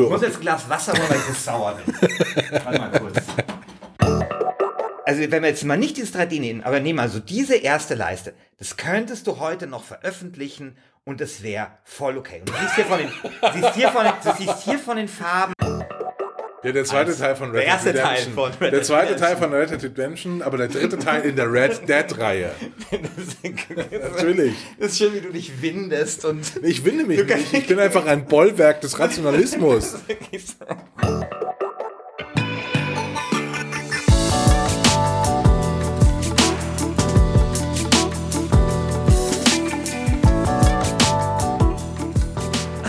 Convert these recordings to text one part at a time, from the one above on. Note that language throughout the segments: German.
du. Ich muss jetzt ein Glas Wasser holen, weil ich so sauer bin. Warte mal kurz. Also wenn wir jetzt mal nicht dieses 3D nehmen, aber nehmen also diese erste Leiste, das könntest du heute noch veröffentlichen und es wäre voll okay. Und du siehst hier von den, siehst hier von den, du siehst hier von den Farben. Ja, der zweite. Teil von Red Der Dead erste Teil Redemption. von Red der Dead zweite Redemption. Teil von Red Dead Redemption, aber der dritte Teil in der Red Dead-Reihe. Natürlich. Das ist schön, wie du dich windest und Ich winde mich nicht. Ich bin einfach ein Bollwerk des Rationalismus.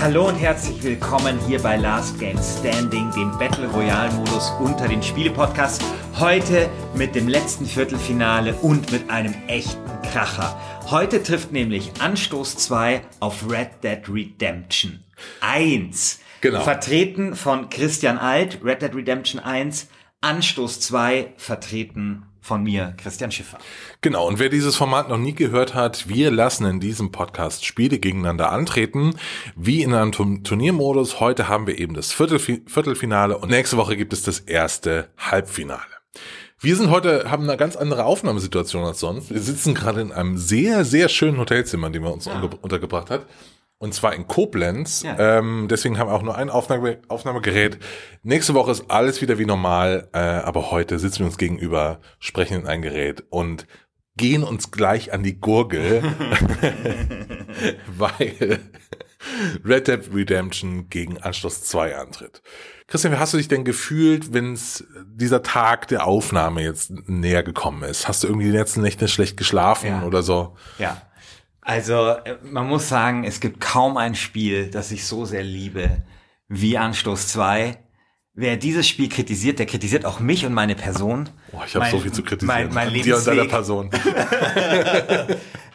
Hallo und herzlich willkommen hier bei Last Game Standing, dem Battle Royale Modus unter den Spiele-Podcasts. Heute mit dem letzten Viertelfinale und mit einem echten Kracher. Heute trifft nämlich Anstoß 2 auf Red Dead Redemption 1. Genau. Vertreten von Christian Alt, Red Dead Redemption 1. Anstoß 2 vertreten von mir, Christian Schiffer. Genau, und wer dieses Format noch nie gehört hat, wir lassen in diesem Podcast Spiele gegeneinander antreten, wie in einem Turn- Turniermodus. Heute haben wir eben das Viertelfi Viertelfinale und nächste Woche gibt es das erste Halbfinale. Wir sind heute, haben eine ganz andere Aufnahmesituation als sonst. Wir sitzen gerade in einem sehr, sehr schönen Hotelzimmer, in dem wir uns unge- untergebracht hat. Und zwar in Koblenz. Ja. Ähm, deswegen haben wir auch nur ein Aufnahme Aufnahmegerät. Nächste Woche ist alles wieder wie normal. Äh, aber heute sitzen wir uns gegenüber, sprechen in ein Gerät und gehen uns gleich an die Gurgel, weil Red Dead Redemption gegen Anschluss 2 antritt. Christian, wie hast du dich denn gefühlt, wenn dieser Tag der Aufnahme jetzt näher gekommen ist? Hast du irgendwie die letzten Nächte schlecht geschlafen Ja. oder so? Ja. Also, äh, man muss sagen, es gibt kaum ein Spiel, das ich so sehr liebe wie Anstoß 2. Wer dieses Spiel kritisiert, der kritisiert auch mich und meine Person. Boah, ich habe so viel zu kritisieren. Mein, mein dir und deiner. Person.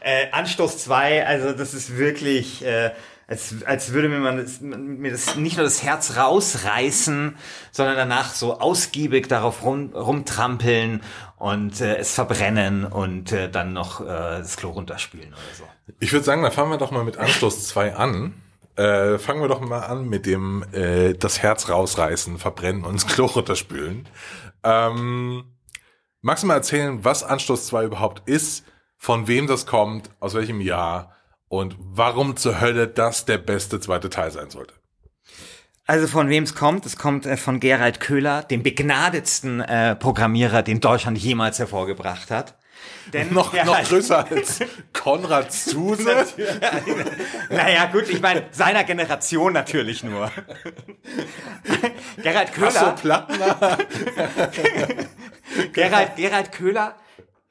Äh, Anstoß 2, also das ist wirklich, äh, als, als würde mir man das, mir das nicht nur das Herz rausreißen, sondern danach so ausgiebig darauf rum, rumtrampeln und äh, es verbrennen und äh, dann noch äh, das Klo runterspülen oder so. Ich würde sagen, dann fangen wir doch mal mit Anstoß 2 an. Äh, fangen wir doch mal an mit dem äh, das Herz rausreißen, verbrennen und ins Klo runterspülen. Ähm, magst du mal erzählen, was Anstoß 2 überhaupt ist, von wem das kommt, aus welchem Jahr und warum zur Hölle das der beste zweite Teil sein sollte? Also von wem es kommt? Es kommt äh, von Gerald Köhler, dem begnadetsten äh, Programmierer, den Deutschland jemals hervorgebracht hat. Denn Noch, noch größer als Konrad Zuse. Naja, gut, ich meine, seiner Generation natürlich nur. Gerald Köhler, Hasso Plattner. Gerald, Gerald Köhler,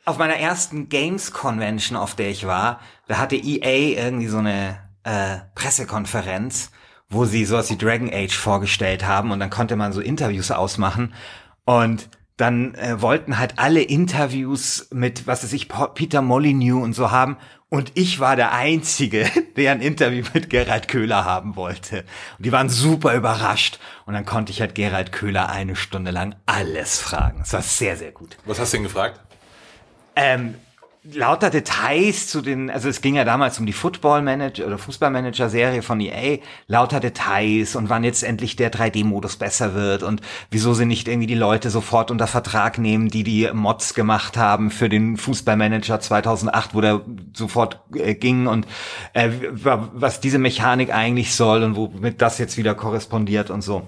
auf meiner ersten Games Convention, auf der ich war, da hatte EA irgendwie so eine äh, Pressekonferenz, wo sie sowas wie Dragon Age vorgestellt haben und dann konnte man so Interviews ausmachen und dann äh, wollten halt alle Interviews mit, was weiß ich, Peter Molyneux und so haben und ich war der Einzige, der ein Interview mit Gerald Köhler haben wollte. Und die waren super überrascht und dann konnte ich halt Gerald Köhler eine Stunde lang alles fragen. Das war sehr, sehr gut. Was hast du denn gefragt? Ähm, lauter Details zu den, also es ging ja damals um die Football Manager oder Fußballmanager Serie von EA, lauter Details und wann jetzt endlich der 3D-Modus besser wird und wieso sie nicht irgendwie die Leute sofort unter Vertrag nehmen, die die Mods gemacht haben für den Fußballmanager 2008, wo der sofort äh, ging und äh, wa- was diese Mechanik eigentlich soll und womit das jetzt wieder korrespondiert und so.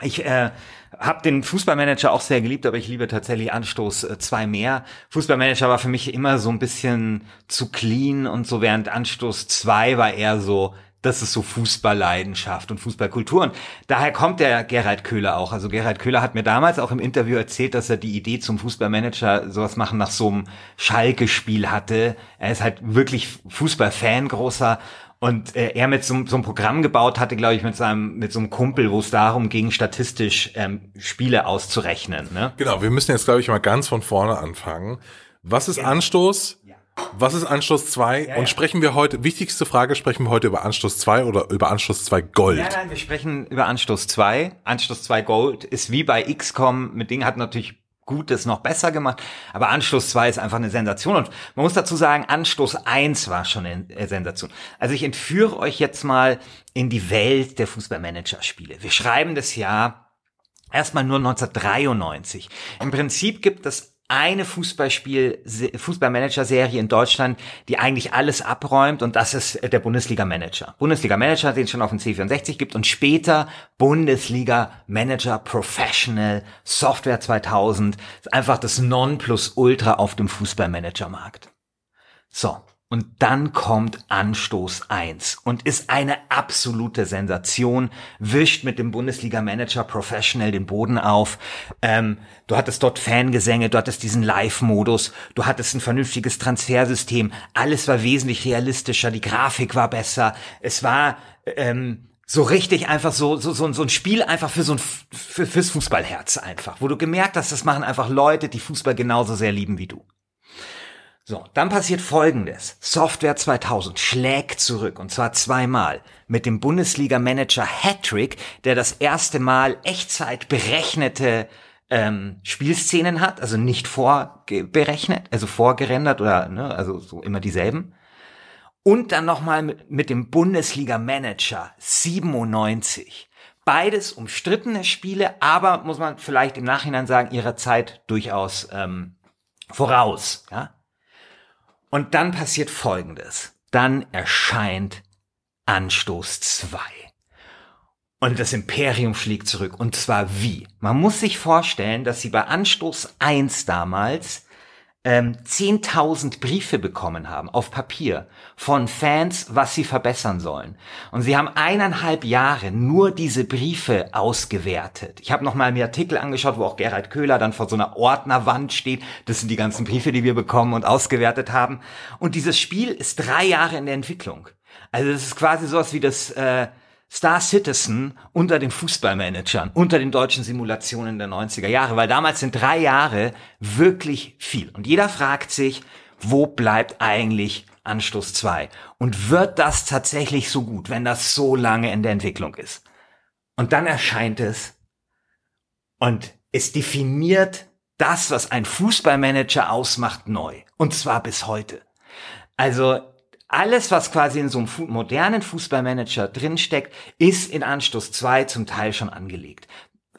Ich äh, habe den Fußballmanager auch sehr geliebt, aber ich liebe tatsächlich Anstoß äh, 2 mehr. Fußballmanager war für mich immer so ein bisschen zu clean und so, während Anstoß 2 war eher so, das ist so Fußballleidenschaft und Fußballkultur. Und daher kommt der Gerald Köhler auch. Also Gerald Köhler hat mir damals auch im Interview erzählt, dass er die Idee zum Fußballmanager sowas machen nach so einem Schalke-Spiel hatte. Er ist halt wirklich Fußballfan, großer. Und äh, er mit so, so einem Programm gebaut hatte, glaube ich, mit seinem mit so einem Kumpel, wo es darum ging, statistisch ähm, Spiele auszurechnen. Ne? Genau, wir müssen jetzt, glaube ich, mal ganz von vorne anfangen. Was ist Anstoß? Was ist Anstoß 2? ja. Und sprechen wir heute, wichtigste Frage, sprechen wir heute über Anstoß 2 oder über Anstoß 2 Gold? Ja, nein, wir sprechen über Anstoß 2. Anstoß 2 Gold ist wie bei XCOM, mit Ding hat natürlich Gutes noch besser gemacht. Aber Anstoß 2 ist einfach eine Sensation. Und man muss dazu sagen, Anstoß 1 war schon eine Sensation. Also ich entführe euch jetzt mal in die Welt der Fußballmanager-Spiele. Wir schreiben das Jahr erstmal nur 1993. Im Prinzip gibt es eine Fußballspiel, Fußballmanager-Serie in Deutschland, die eigentlich alles abräumt und das ist der Bundesliga-Manager. Bundesliga-Manager, den es schon auf dem C64 gibt und später Bundesliga-Manager Professional Software 2000. Einfach das Nonplusultra auf dem Fußballmanager-Markt. So. Und dann kommt Anstoß 1 und ist eine absolute Sensation, wischt mit dem Bundesliga-Manager Professional den Boden auf. Ähm, du hattest dort Fangesänge, du hattest diesen Live-Modus, du hattest ein vernünftiges Transfersystem, alles war wesentlich realistischer, die Grafik war besser, es war ähm, so richtig einfach so, so, so, so ein Spiel einfach für so ein, für, fürs Fußballherz einfach, wo du gemerkt hast, das machen einfach Leute, die Fußball genauso sehr lieben wie du. So, dann passiert Folgendes. Software 2000 schlägt zurück und zwar zweimal mit dem Bundesliga-Manager Hattrick, der das erste Mal Echtzeit berechnete ähm, Spielszenen hat, also nicht vorberechnet, also vorgerendert oder ne, also so immer dieselben. Und dann nochmal mit, dem Bundesliga-Manager 97. Beides umstrittene Spiele, aber muss man vielleicht im Nachhinein sagen, ihrer Zeit durchaus ähm, voraus. Ja? Und dann passiert Folgendes. Dann erscheint Anstoß 2. Und das Imperium schlägt zurück. Und zwar wie? Man muss sich vorstellen, dass sie bei Anstoß 1 damals ähm, 10.000 Briefe bekommen haben auf Papier von Fans, was sie verbessern sollen. Und sie haben eineinhalb Jahre nur diese Briefe ausgewertet. Ich habe noch mal mir Artikel angeschaut, wo auch Gerald Köhler dann vor so einer Ordnerwand steht. Das sind die ganzen Briefe, die wir bekommen und ausgewertet haben. Und dieses Spiel ist drei Jahre in der Entwicklung. Also das ist quasi sowas wie das äh, Star Citizen unter den Fußballmanagern, unter den deutschen Simulationen der 90er Jahre, weil damals sind drei Jahre wirklich viel. Und jeder fragt sich, wo bleibt eigentlich Anstoß 2? Und wird das tatsächlich so gut, wenn das so lange in der Entwicklung ist? Und dann erscheint es und es definiert das, was ein Fußballmanager ausmacht, neu. Und zwar bis heute. Also alles, was quasi in so einem modernen Fußballmanager drinsteckt, ist in Anstoß 2 zum Teil schon angelegt.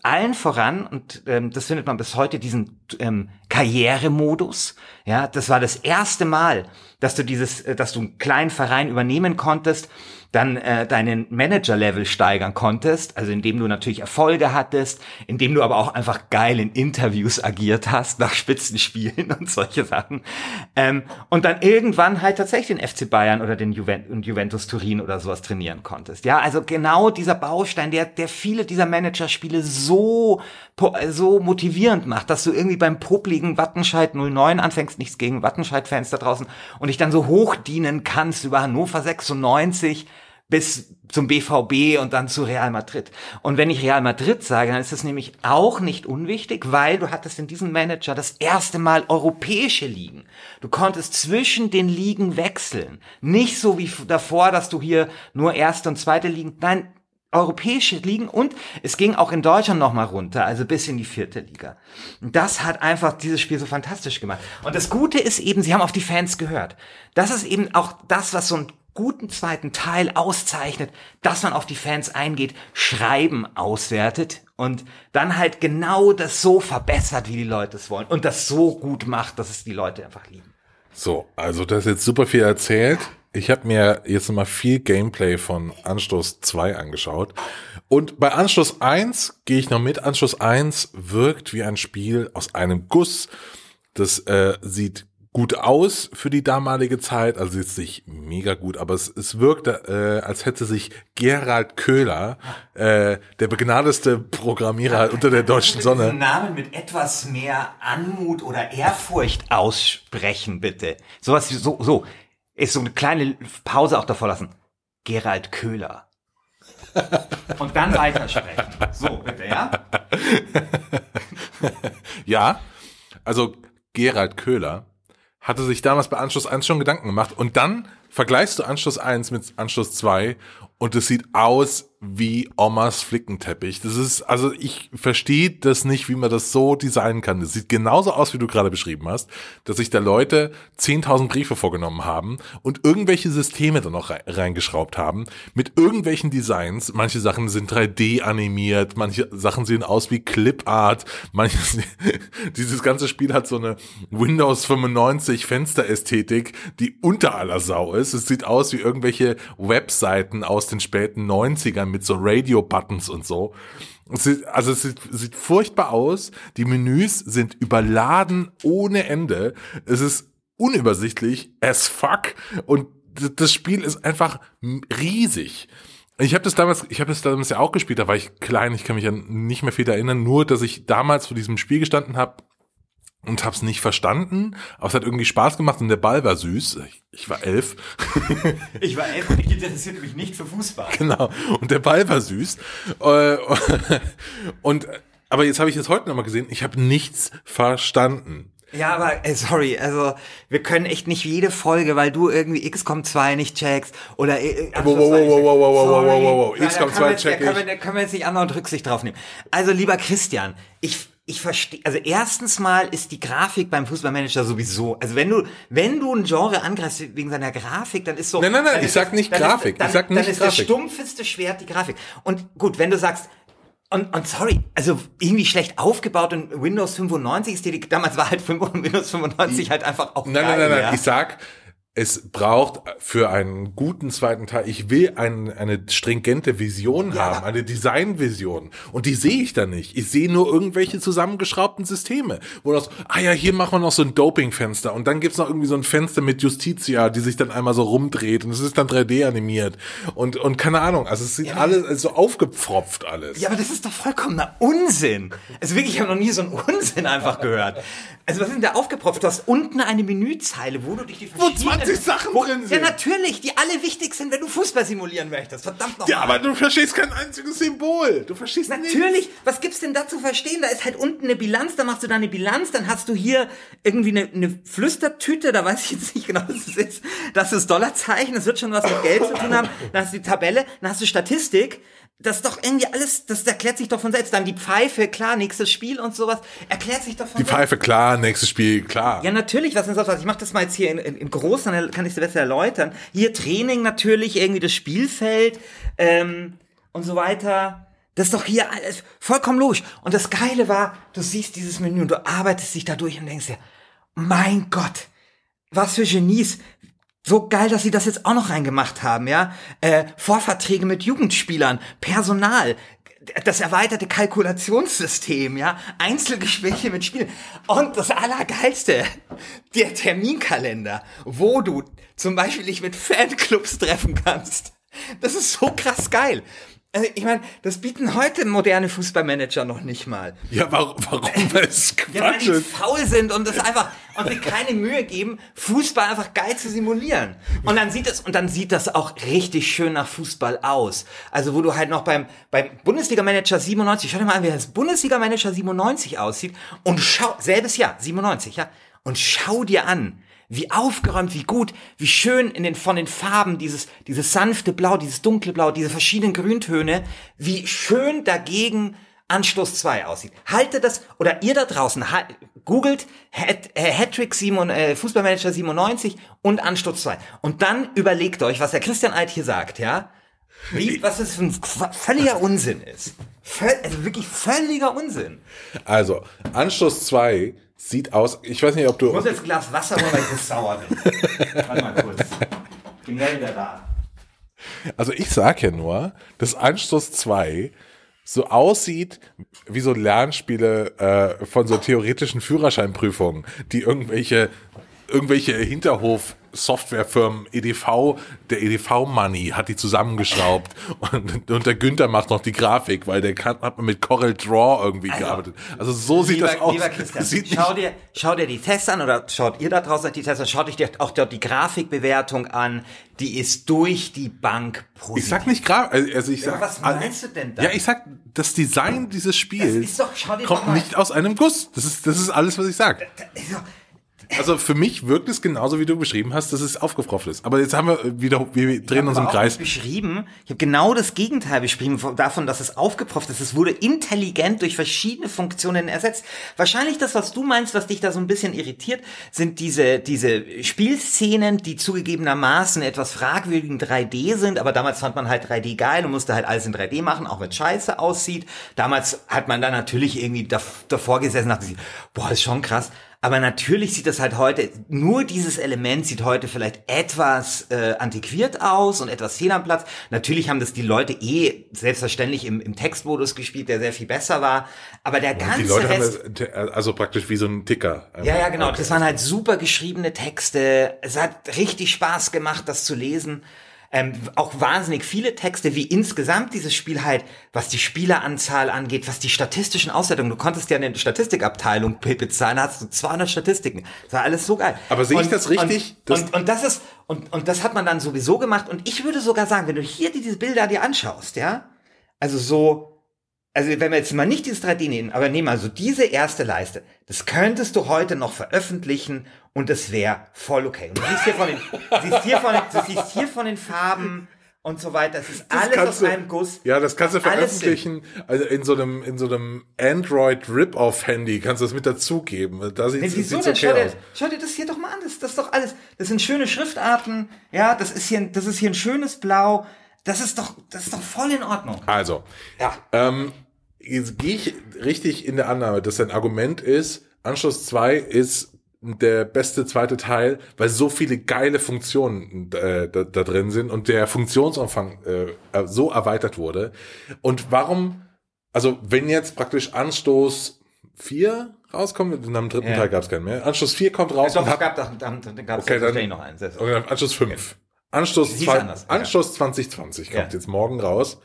Allen voran, und ähm, das findet man bis heute, diesen ähm, Karrieremodus. Ja, das war das erste Mal, dass du dieses, äh, dass du einen kleinen Verein übernehmen konntest dann äh, deinen Manager-Level steigern konntest, also indem du natürlich Erfolge hattest, indem du aber auch einfach geil in Interviews agiert hast nach Spitzenspielen und solche Sachen. Ähm, und dann irgendwann halt tatsächlich den FC Bayern oder den Juventus, Juventus Turin oder sowas trainieren konntest. Ja, also genau dieser Baustein, der, der viele dieser Manager-Spiele so, so motivierend macht, dass du irgendwie beim popligen Wattenscheid 09 anfängst, nichts gegen Wattenscheid-Fans da draußen, und dich dann so hochdienen kannst über Hannover 96 bis zum BVB und dann zu Real Madrid. Und wenn ich Real Madrid sage, dann ist das nämlich auch nicht unwichtig, weil du hattest in diesem Manager das erste Mal europäische Ligen. Du konntest zwischen den Ligen wechseln. Nicht so wie davor, dass du hier nur erste und zweite Ligen, nein, europäische Ligen und es ging auch in Deutschland nochmal runter, also bis in die vierte Liga. Und das hat einfach dieses Spiel so fantastisch gemacht. Und das Gute ist eben, sie haben auf die Fans gehört. Das ist eben auch das, was so ein guten zweiten Teil auszeichnet, dass man auf die Fans eingeht, Schreiben auswertet und dann halt genau das so verbessert, wie die Leute es wollen und das so gut macht, dass es die Leute einfach lieben. So, also das ist jetzt super viel erzählt. Ich habe mir jetzt nochmal viel Gameplay von Anstoß 2 angeschaut. Und bei Anstoß 1 gehe ich noch mit. Anstoß 1 wirkt wie ein Spiel aus einem Guss. Das äh, sieht gut aus für die damalige Zeit, also jetzt nicht mega gut, aber es, es wirkte, äh, als hätte sich Gerald Köhler, äh, der begnadeste Programmierer ja, unter der deutschen Sonne. Diesen Namen mit etwas mehr Anmut oder Ehrfurcht aussprechen, bitte. Sowas wie so, so. Ist so eine kleine Pause auch davor lassen. Gerald Köhler. Und dann weitersprechen. So, bitte, ja? ja, also Gerald Köhler hatte sich damals bei Anschluss 1 schon Gedanken gemacht. Und dann vergleichst du Anschluss 1 mit Anschluss 2 und es sieht aus wie Omas Flickenteppich. Das ist, also ich verstehe das nicht, wie man das so designen kann. Das sieht genauso aus, wie du gerade beschrieben hast, dass sich da Leute 10.000 Briefe vorgenommen haben und irgendwelche Systeme da noch reingeschraubt haben mit irgendwelchen Designs. Manche Sachen sind 3D animiert, manche Sachen sehen aus wie Clipart, manche, dieses ganze Spiel hat so eine Windows 95 Fensterästhetik, die unter aller Sau ist. Es sieht aus wie irgendwelche Webseiten aus den späten 90ern mit so Radio-Buttons und so. Es sieht, also es sieht, sieht furchtbar aus. Die Menüs sind überladen ohne Ende. Es ist unübersichtlich as fuck und das Spiel ist einfach riesig. Ich habe das damals, ich habe das damals ja auch gespielt, da war ich klein, ich kann mich an nicht mehr viel erinnern, nur dass ich damals vor diesem Spiel gestanden habe und hab's nicht verstanden, aber es hat irgendwie Spaß gemacht und der Ball war süß. Ich, ich war elf. ich war elf und ich interessierte mich nicht für Fußball. Genau. Und der Ball war süß. Äh, und aber jetzt habe ich es heute nochmal gesehen. Ich habe nichts verstanden. Ja, aber äh, sorry, also wir können echt nicht jede Folge, weil du irgendwie XCOM 2 nicht checkst oder äh, wow, wow, wow, wow, wow, wow, wow, wow, wow, XCOM 2 check ich. Da können, wir, können wir jetzt nicht anderen Rücksicht drauf nehmen. Also lieber Christian, ich ich verstehe, also erstens mal ist die Grafik beim Fußballmanager sowieso, also wenn du, wenn du ein Genre angreifst wegen seiner Grafik, dann ist so. Nein, nein, nein, ich sag nicht Grafik, ist, dann, ich sag nicht Dann ist Grafik. das stumpfeste Schwert die Grafik. Und gut, wenn du sagst, und, und sorry, also irgendwie schlecht aufgebaut und Windows 95 ist die, damals war halt Windows 95 halt einfach auch Nein, geil, nein, nein, nein, ja? ich sag, es braucht für einen guten zweiten Teil, ich will ein, eine stringente Vision ja. haben, eine Designvision. Und die sehe ich da nicht. Ich sehe nur irgendwelche zusammengeschraubten Systeme. Wo das, ah ja, hier machen wir noch so ein Doping-Fenster. Und dann gibt's noch irgendwie so ein Fenster mit Justitia, die sich dann einmal so rumdreht. Und es ist dann 3D animiert. Und, und keine Ahnung, also es sieht ja, alles so aufgepfropft alles. Ja, aber das ist doch vollkommener Unsinn. Also wirklich, ich habe noch nie so einen Unsinn einfach gehört. Also was ist denn da aufgepropft? Du hast unten eine Menüzeile, wo du dich die verschiedenen 20 Sachen Wo, drin sind. Ja, natürlich, die alle wichtig sind, wenn du Fußball simulieren möchtest. Verdammt nochmal. Ja, aber du verstehst kein einziges Symbol. Du verstehst Natürlich, nichts. was gibt's denn da zu verstehen? Da ist halt unten eine Bilanz, da machst du deine Bilanz, dann hast du hier irgendwie eine, eine Flüstertüte, da weiß ich jetzt nicht genau, was es ist. Das ist Dollarzeichen, das wird schon was mit Geld zu tun haben. Dann hast du die Tabelle, dann hast du Statistik, das ist doch irgendwie alles, das erklärt sich doch von selbst. Dann die Pfeife, klar, nächstes Spiel und sowas, erklärt sich doch von Die selbst. Pfeife, klar, nächstes Spiel, klar. Ja, natürlich, was ist das? Ich mache das mal jetzt hier in, in, in groß, dann kann ich es besser erläutern. Hier Training natürlich, irgendwie das Spielfeld ähm, und so weiter. Das ist doch hier alles vollkommen logisch. Und das Geile war, du siehst dieses Menü und du arbeitest dich da durch und denkst dir, mein Gott, was für Genies, so geil, dass sie das jetzt auch noch reingemacht haben, ja. Äh, Vorverträge mit Jugendspielern, Personal, das erweiterte Kalkulationssystem, ja, Einzelgespräche mit Spielen und das Allergeilste, der Terminkalender, wo du zum Beispiel dich mit Fanclubs treffen kannst. Das ist so krass geil. Also ich meine, das bieten heute moderne Fußballmanager noch nicht mal. Ja, warum, warum weil es Quatsch ja, weil die faul sind und das einfach und sich keine Mühe geben, Fußball einfach geil zu simulieren. Und dann sieht es und dann sieht das auch richtig schön nach Fußball aus. Also wo du halt noch beim beim Bundesliga Manager 97, schau dir mal an, wie das Bundesliga Manager 97 aussieht und schau selbes Jahr 97, ja, und schau dir an, wie aufgeräumt, wie gut, wie schön in den, von den Farben dieses, dieses sanfte Blau, dieses dunkle Blau, diese verschiedenen Grüntöne, wie schön dagegen Anstoß 2 aussieht. Haltet das, oder ihr da draußen, halt, googelt Hat, äh, Hattrick 7, äh, Fußballmanager 97 und Anstoß 2. Und dann überlegt euch, was der Christian Alt hier sagt, ja? Wie, was das für ein völliger Unsinn ist. Völ, also wirklich völliger Unsinn. Also, Anstoß 2 sieht aus, ich weiß nicht, ob du... Ich muss jetzt ein Glas Wasser holen, weil ich das sauer bin. Warte mal kurz. Bin gleich wieder da. Also ich sag ja nur, dass Anstoß 2 so aussieht wie so Lernspiele äh, von so theoretischen Führerscheinprüfungen, die irgendwelche irgendwelche Hinterhof Softwarefirmen, EDV, der EDV Money hat die zusammengeschraubt und, und der Günther macht noch die Grafik, weil der kann, hat mit Corel Draw irgendwie also, gearbeitet. Also so sieht lieber, das aus. Lieber Christian, sieht schau dir, schau dir die Tests an oder schaut ihr da draußen die Tests an, schaut euch auch dort die Grafikbewertung an, die ist durch die Bank positiv. Ich sag nicht Grafik, also, also ich sag. Ja, was meinst du denn da? Ja, ich sag, das Design dieses Spiels doch, kommt nicht aus einem Guss. Das ist, das ist alles, was ich sag. Da, da, also für mich wirkt es genauso, wie du beschrieben hast, dass es aufgefropft ist. Aber jetzt haben wir wieder, wir drehen uns im Kreis. beschrieben. Ich habe genau das Gegenteil beschrieben davon, dass es aufgepropft ist. Es wurde intelligent durch verschiedene Funktionen ersetzt. Wahrscheinlich das, was du meinst, was dich da so ein bisschen irritiert, sind diese, diese Spielszenen, die zugegebenermaßen etwas fragwürdigen 3D sind. Aber damals fand man halt 3D geil und musste halt alles in 3D machen, auch wenn scheiße aussieht. Damals hat man da natürlich irgendwie davor gesessen und dachte sich, boah, ist schon krass. Aber natürlich sieht das halt heute, nur dieses Element sieht heute vielleicht etwas äh, antiquiert aus und etwas fehl am Platz. Natürlich haben das die Leute eh selbstverständlich im, im Textmodus gespielt, der sehr viel besser war. Aber der ganze die Leute Rest, haben das, also praktisch wie so ein Ticker. Ja, ja, genau. Das waren halt super geschriebene Texte. Es hat richtig Spaß gemacht, das zu lesen ähm, auch wahnsinnig viele Texte, wie insgesamt dieses Spiel halt, was die Spieleranzahl angeht, was die statistischen Auswertungen, du konntest ja eine Statistikabteilung bezahlen, da hast du 200 Statistiken. Das war alles so geil. Aber sehe ich das richtig? Und, das und, und das ist, und, und das hat man dann sowieso gemacht. Und ich würde sogar sagen, wenn du hier diese Bilder dir anschaust, ja, also so, also wenn wir jetzt mal nicht dieses 3D nehmen, aber nehmen also diese erste Leiste, das könntest du heute noch veröffentlichen und es wäre voll okay. Und du siehst hier von den, siehst hier von den, du siehst hier von den Farben und so weiter. Das ist das alles aus du, einem Guss. Ja, das kannst du veröffentlichen. Also in so einem, in so einem Android Rip-Off-Handy kannst du das mit dazugeben. Da sieht es okay schau, dir, schau dir das hier doch mal an. Das, das ist doch alles. Das sind schöne Schriftarten. Ja, das ist hier, das ist hier ein schönes Blau. Das ist doch, das ist doch voll in Ordnung. Also, ja. Ähm, jetzt gehe ich richtig in der Annahme, dass dein Argument ist, Anschluss 2 ist der beste zweite Teil, weil so viele geile Funktionen äh, da, da, drin sind und der Funktionsumfang äh, so erweitert wurde. Und warum, also wenn jetzt praktisch Anstoß 4 rauskommt, dann am dritten ja. Teil gab es keinen mehr. Anstoß 4 kommt raus. Ja, doch, es gab, dann, dann gab es okay, dann, noch einen. Okay, Anstoß 5. Okay. Anstoß, zwei, anders, Anstoß ja. 2020 kommt jetzt morgen raus.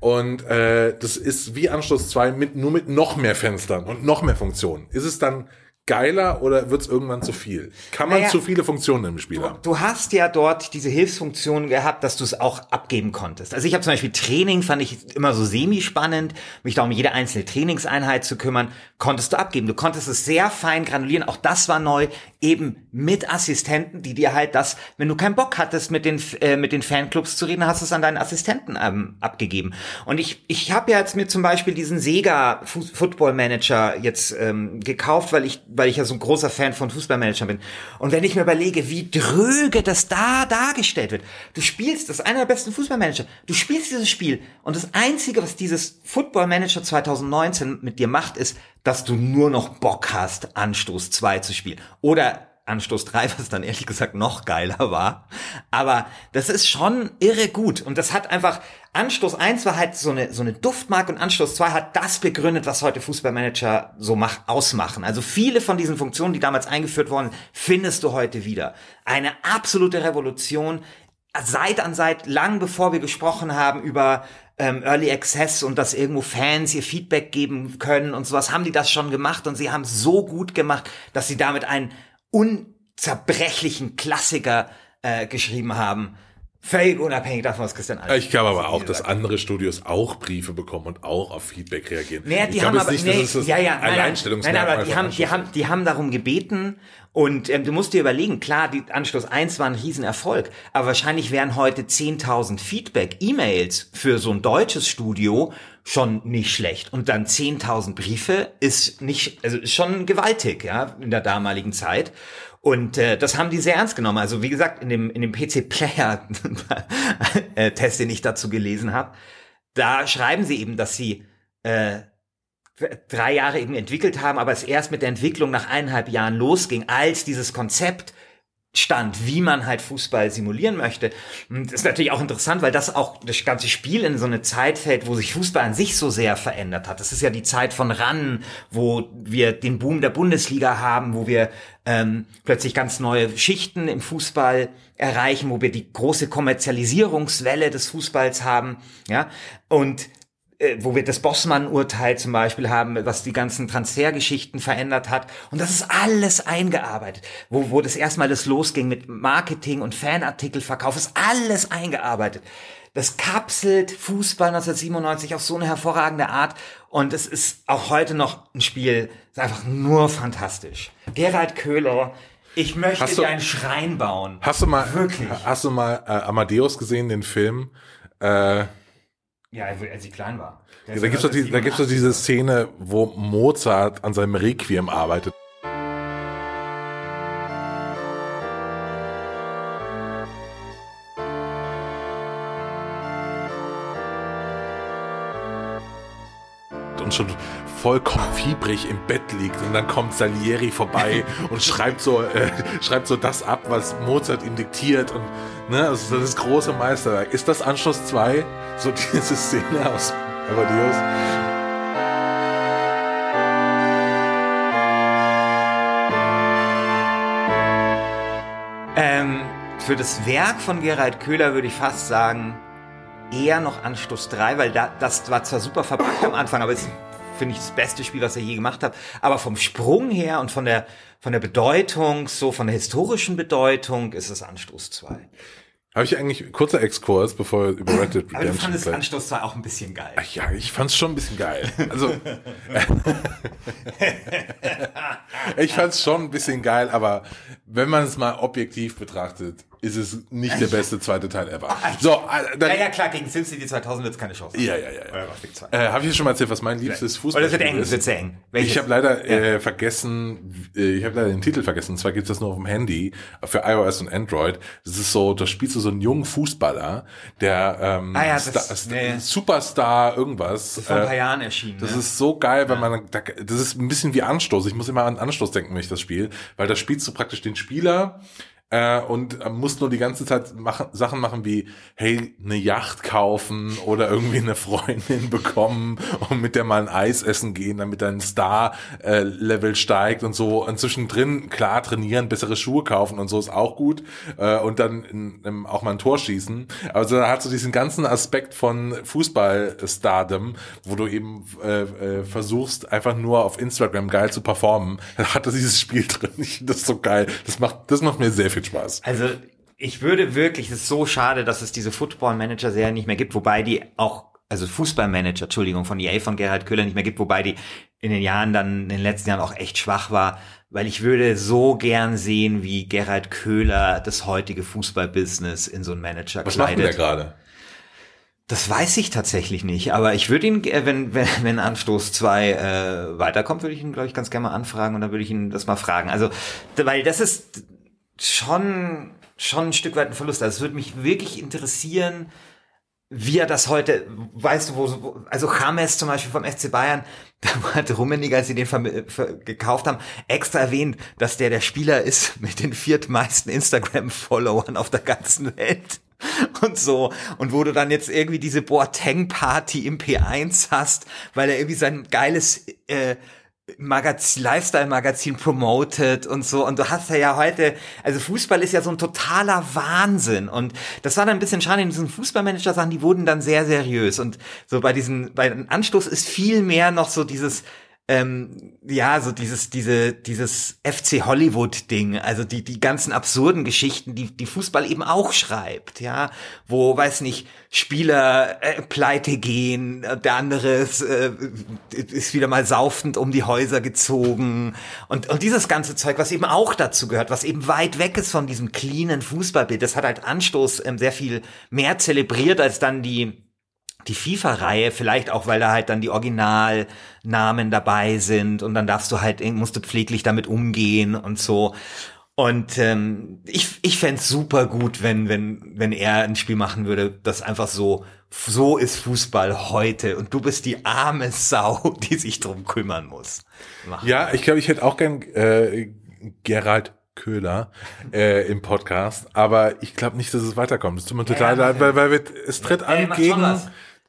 Und äh, das ist wie Anschluss 2 mit nur mit noch mehr Fenstern und noch mehr Funktionen. Ist es dann geiler oder wird es irgendwann zu viel? Kann man naja, zu viele Funktionen im Spiel du, haben? Du hast ja dort diese Hilfsfunktion gehabt, dass du es auch abgeben konntest. Also ich habe zum Beispiel Training, fand ich immer so semi-spannend, mich da um jede einzelne Trainingseinheit zu kümmern, konntest du abgeben. Du konntest es sehr fein granulieren, auch das war neu, eben mit Assistenten, die dir halt das, wenn du keinen Bock hattest, mit den, äh, mit den Fanclubs zu reden, hast du es an deinen Assistenten ähm, abgegeben. Und ich, ich habe ja jetzt mir zum Beispiel diesen Sega Football Manager jetzt ähm, gekauft, weil ich weil ich ja so ein großer Fan von Fußballmanagern bin. Und wenn ich mir überlege, wie dröge das da dargestellt wird. Du spielst, das ist einer der besten Fußballmanager. Du spielst dieses Spiel und das Einzige, was dieses Football Manager 2019 mit dir macht, ist, dass du nur noch Bock hast, Anstoß 2 zu spielen. Oder Anstoß 3, was dann ehrlich gesagt noch geiler war. Aber das ist schon irre gut. Und das hat einfach, Anstoß 1 war halt so eine, so eine Duftmarke und Anstoß 2 hat das begründet, was heute Fußballmanager so mach, ausmachen. Also viele von diesen Funktionen, die damals eingeführt wurden, findest du heute wieder. Eine absolute Revolution. Seit an Seit, lang bevor wir gesprochen haben über ähm, Early Access und dass irgendwo Fans ihr Feedback geben können und sowas, haben die das schon gemacht und sie haben so gut gemacht, dass sie damit einen unzerbrechlichen Klassiker äh, geschrieben haben. Völlig unabhängig davon, was Christian Alt Ich glaube aber auch, dass andere Studios auch Briefe bekommen und auch auf Feedback reagieren. Nee, die ich haben aber, nicht, nee, das das ja, ja, nein, nein, nein, aber die haben, die haben, die haben darum gebeten und ähm, du musst dir überlegen, klar, die Anschluss 1 war ein Riesenerfolg, aber wahrscheinlich wären heute 10.000 Feedback-E-Mails für so ein deutsches Studio schon nicht schlecht. Und dann 10.000 Briefe ist nicht, also ist schon gewaltig, ja, in der damaligen Zeit. Und äh, das haben die sehr ernst genommen. Also wie gesagt, in dem, in dem PC-Player-Test, den ich dazu gelesen habe, da schreiben sie eben, dass sie äh, drei Jahre eben entwickelt haben, aber es erst mit der Entwicklung nach eineinhalb Jahren losging, als dieses Konzept stand, wie man halt Fußball simulieren möchte. Und ist natürlich auch interessant, weil das auch das ganze Spiel in so eine Zeit fällt, wo sich Fußball an sich so sehr verändert hat. Das ist ja die Zeit von RAN, wo wir den Boom der Bundesliga haben, wo wir ähm, plötzlich ganz neue Schichten im Fußball erreichen, wo wir die große Kommerzialisierungswelle des Fußballs haben, ja, und äh, wo wir das Bossmann-Urteil zum Beispiel haben, was die ganzen Transfergeschichten verändert hat. Und das ist alles eingearbeitet. Wo, wo das erstmal das losging mit Marketing und Fanartikelverkauf, ist alles eingearbeitet. Das kapselt Fußball 1997 auf so eine hervorragende Art. Und es ist auch heute noch ein Spiel, ist einfach nur fantastisch. Gerald Köhler Ich möchte Hast du- dir einen Schrein bauen. Hast du mal, Wirklich? hast du mal äh, Amadeus gesehen, den Film? Äh, Ja, als als ich klein war. Ist da gibt's doch die, doch diese Szene, wo Mozart an seinem Requiem arbeitet. und schon vollkommen fiebrig im Bett liegt und dann kommt Salieri vorbei und schreibt so äh, schreibt so das ab, was Mozart ihm diktiert und ne, also das große Meisterwerk. Ist das Anschluss 2? So diese Szene aus Amadeus? Ähm, für das Werk von Gerald Köhler würde ich fast sagen, eher noch Anstoß 3, weil da, das war zwar super verpackt am Anfang, aber es ist, finde ich, das beste Spiel, was er je gemacht hat. Aber vom Sprung her und von der, von der Bedeutung, so von der historischen Bedeutung, ist es Anstoß 2. Habe ich eigentlich kurzer Exkurs, bevor wir über Red Dead Aber du Redemption fandest sprechen. Anstoß 2 auch ein bisschen geil. Ja, ich fand's schon ein bisschen geil. Also ich fand's schon ein bisschen geil, aber wenn man es mal objektiv betrachtet, ist es nicht der beste zweite Teil ever. So, äh, dann, Ja, ja, klar, gegen SimCity 2000 wird es keine Chance. ja, ja, ja. ja. Oder Gothic 2. Äh, Habe ich dir schon mal erzählt, was mein liebstes Oder Fußball das wird eng, das wird sehr eng. Welches? Ich habe leider äh, vergessen, äh, ich habe leider den Titel vergessen. Und zwar gibt's das nur auf dem Handy für iOS und Android. Das ist so, da spielst du so einen jungen Fußballer, der ähm, Ah ja, das- Star, Star, nee. Superstar irgendwas. vor ein äh, paar Jahren erschienen. Das ne? ist so geil, weil man, da, das ist ein bisschen wie Anstoß. Ich muss immer an Anstoß denken, wenn ich das spiele, weil da spielst du praktisch den Spieler äh, und musst nur die ganze Zeit machen, Sachen machen wie, hey, eine Yacht kaufen oder irgendwie eine Freundin bekommen und mit der mal ein Eis essen gehen, damit dein Star-Level steigt und so. Und zwischendrin, klar, trainieren, bessere Schuhe kaufen und so ist auch gut. Äh, und dann auch mal ein Tor schießen. Also da hat so diesen ganzen Aspekt von Fußball-Stardom, wo du eben äh, äh, versuchst, einfach nur auf Instagram geil zu performen. Da hat das dieses Spiel drin. Ich finde das so geil. Das macht, das macht mir sehr viel Spaß. Also ich würde wirklich, es ist so schade, dass es diese Football-Manager-Serie nicht mehr gibt, wobei die auch, also Fußball-Manager, Entschuldigung, von EA, von Gerhard Köhler nicht mehr gibt, wobei die in den Jahren dann, in den letzten Jahren auch echt schwach war, weil ich würde so gern sehen, wie Gerhard Köhler das heutige Fußball-Business in so einen Manager Was macht denn der kleidet. gerade? Das weiß ich tatsächlich nicht, aber ich würde ihn, äh, wenn, wenn, wenn Anstoß 2 äh, weiterkommt, würde ich ihn, glaube ich, ganz gerne mal anfragen und dann würde ich ihn das mal fragen. Also, weil das ist schon, schon ein Stück weit ein Verlust. Also es würde mich wirklich interessieren, wie er das heute, weißt du, wo, also James zum Beispiel vom FC Bayern, da hat Rummenigge, als sie den gekauft haben, extra erwähnt, dass der der Spieler ist mit den viertmeisten Instagram-Followern auf der ganzen Welt. Und so. Und wo du dann jetzt irgendwie diese Boateng-Party im P1 hast, weil er irgendwie sein geiles äh, Magazin, Lifestyle-Magazin promotet und so. Und du hast ja heute, also Fußball ist ja so ein totaler Wahnsinn. Und das war dann ein bisschen schade in diesen Fußballmanager-Sachen, die wurden dann sehr seriös. Und so bei diesen, bei Anstoß ist viel mehr noch so dieses, ähm, ja, so dieses, diese, dieses FC Hollywood-Ding, also die, die ganzen absurden Geschichten, die, die Fußball eben auch schreibt, ja, wo, weiß nicht, Spieler äh, pleite gehen, äh, der andere ist, äh, ist wieder mal saufend um die Häuser gezogen. Und, und dieses ganze Zeug, was eben auch dazu gehört, was eben weit weg ist von diesem cleanen Fußballbild, das hat halt Anstoß ähm, sehr viel mehr zelebriert als dann die, die FIFA-Reihe, vielleicht auch, weil da halt dann die Originalnamen dabei sind und dann darfst du halt, musst du pfleglich damit umgehen und so. Und ähm, ich, ich fänd's super gut, wenn, wenn, wenn er ein Spiel machen würde, das einfach so, so ist Fußball heute und du bist die arme Sau, die sich drum kümmern muss. Machen. Ja, ich glaube, ich hätte auch gern äh, Gerald Köhler äh, im Podcast, aber ich glaube nicht, dass es weiterkommt. Es tut mir total leid, weil, weil wir, es tritt Ja, an gegen.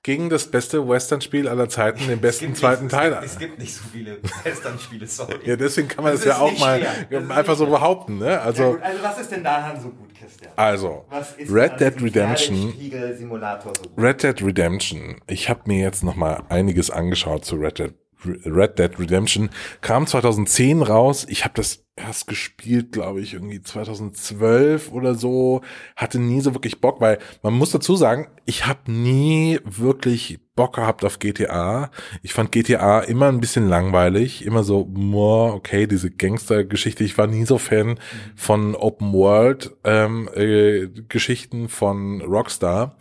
Gegen das beste Western-Spiel aller Zeiten, den besten gibt zweiten nicht, Teil. Es gibt nicht so viele Western-Spiele, sorry. Ja, deswegen kann man Das das, ja auch mal einfach so behaupten. Ne? Ja, Also, gut, also was ist denn daran so gut, Christian? also Red Dead Redemption. So? Red Dead Redemption. Ich habe mir jetzt noch mal einiges angeschaut zu Red Dead Red Dead Redemption kam 2010 raus. Ich habe das erst gespielt, glaube ich, irgendwie 2012 oder so. Hatte nie so wirklich Bock, weil man muss dazu sagen, ich habe nie wirklich Bock gehabt auf GTA. Ich fand GTA immer ein bisschen langweilig, immer so, more, okay, diese Gangster-Geschichte. Ich war nie so Fan von Open World ähm, äh, Geschichten von Rockstar.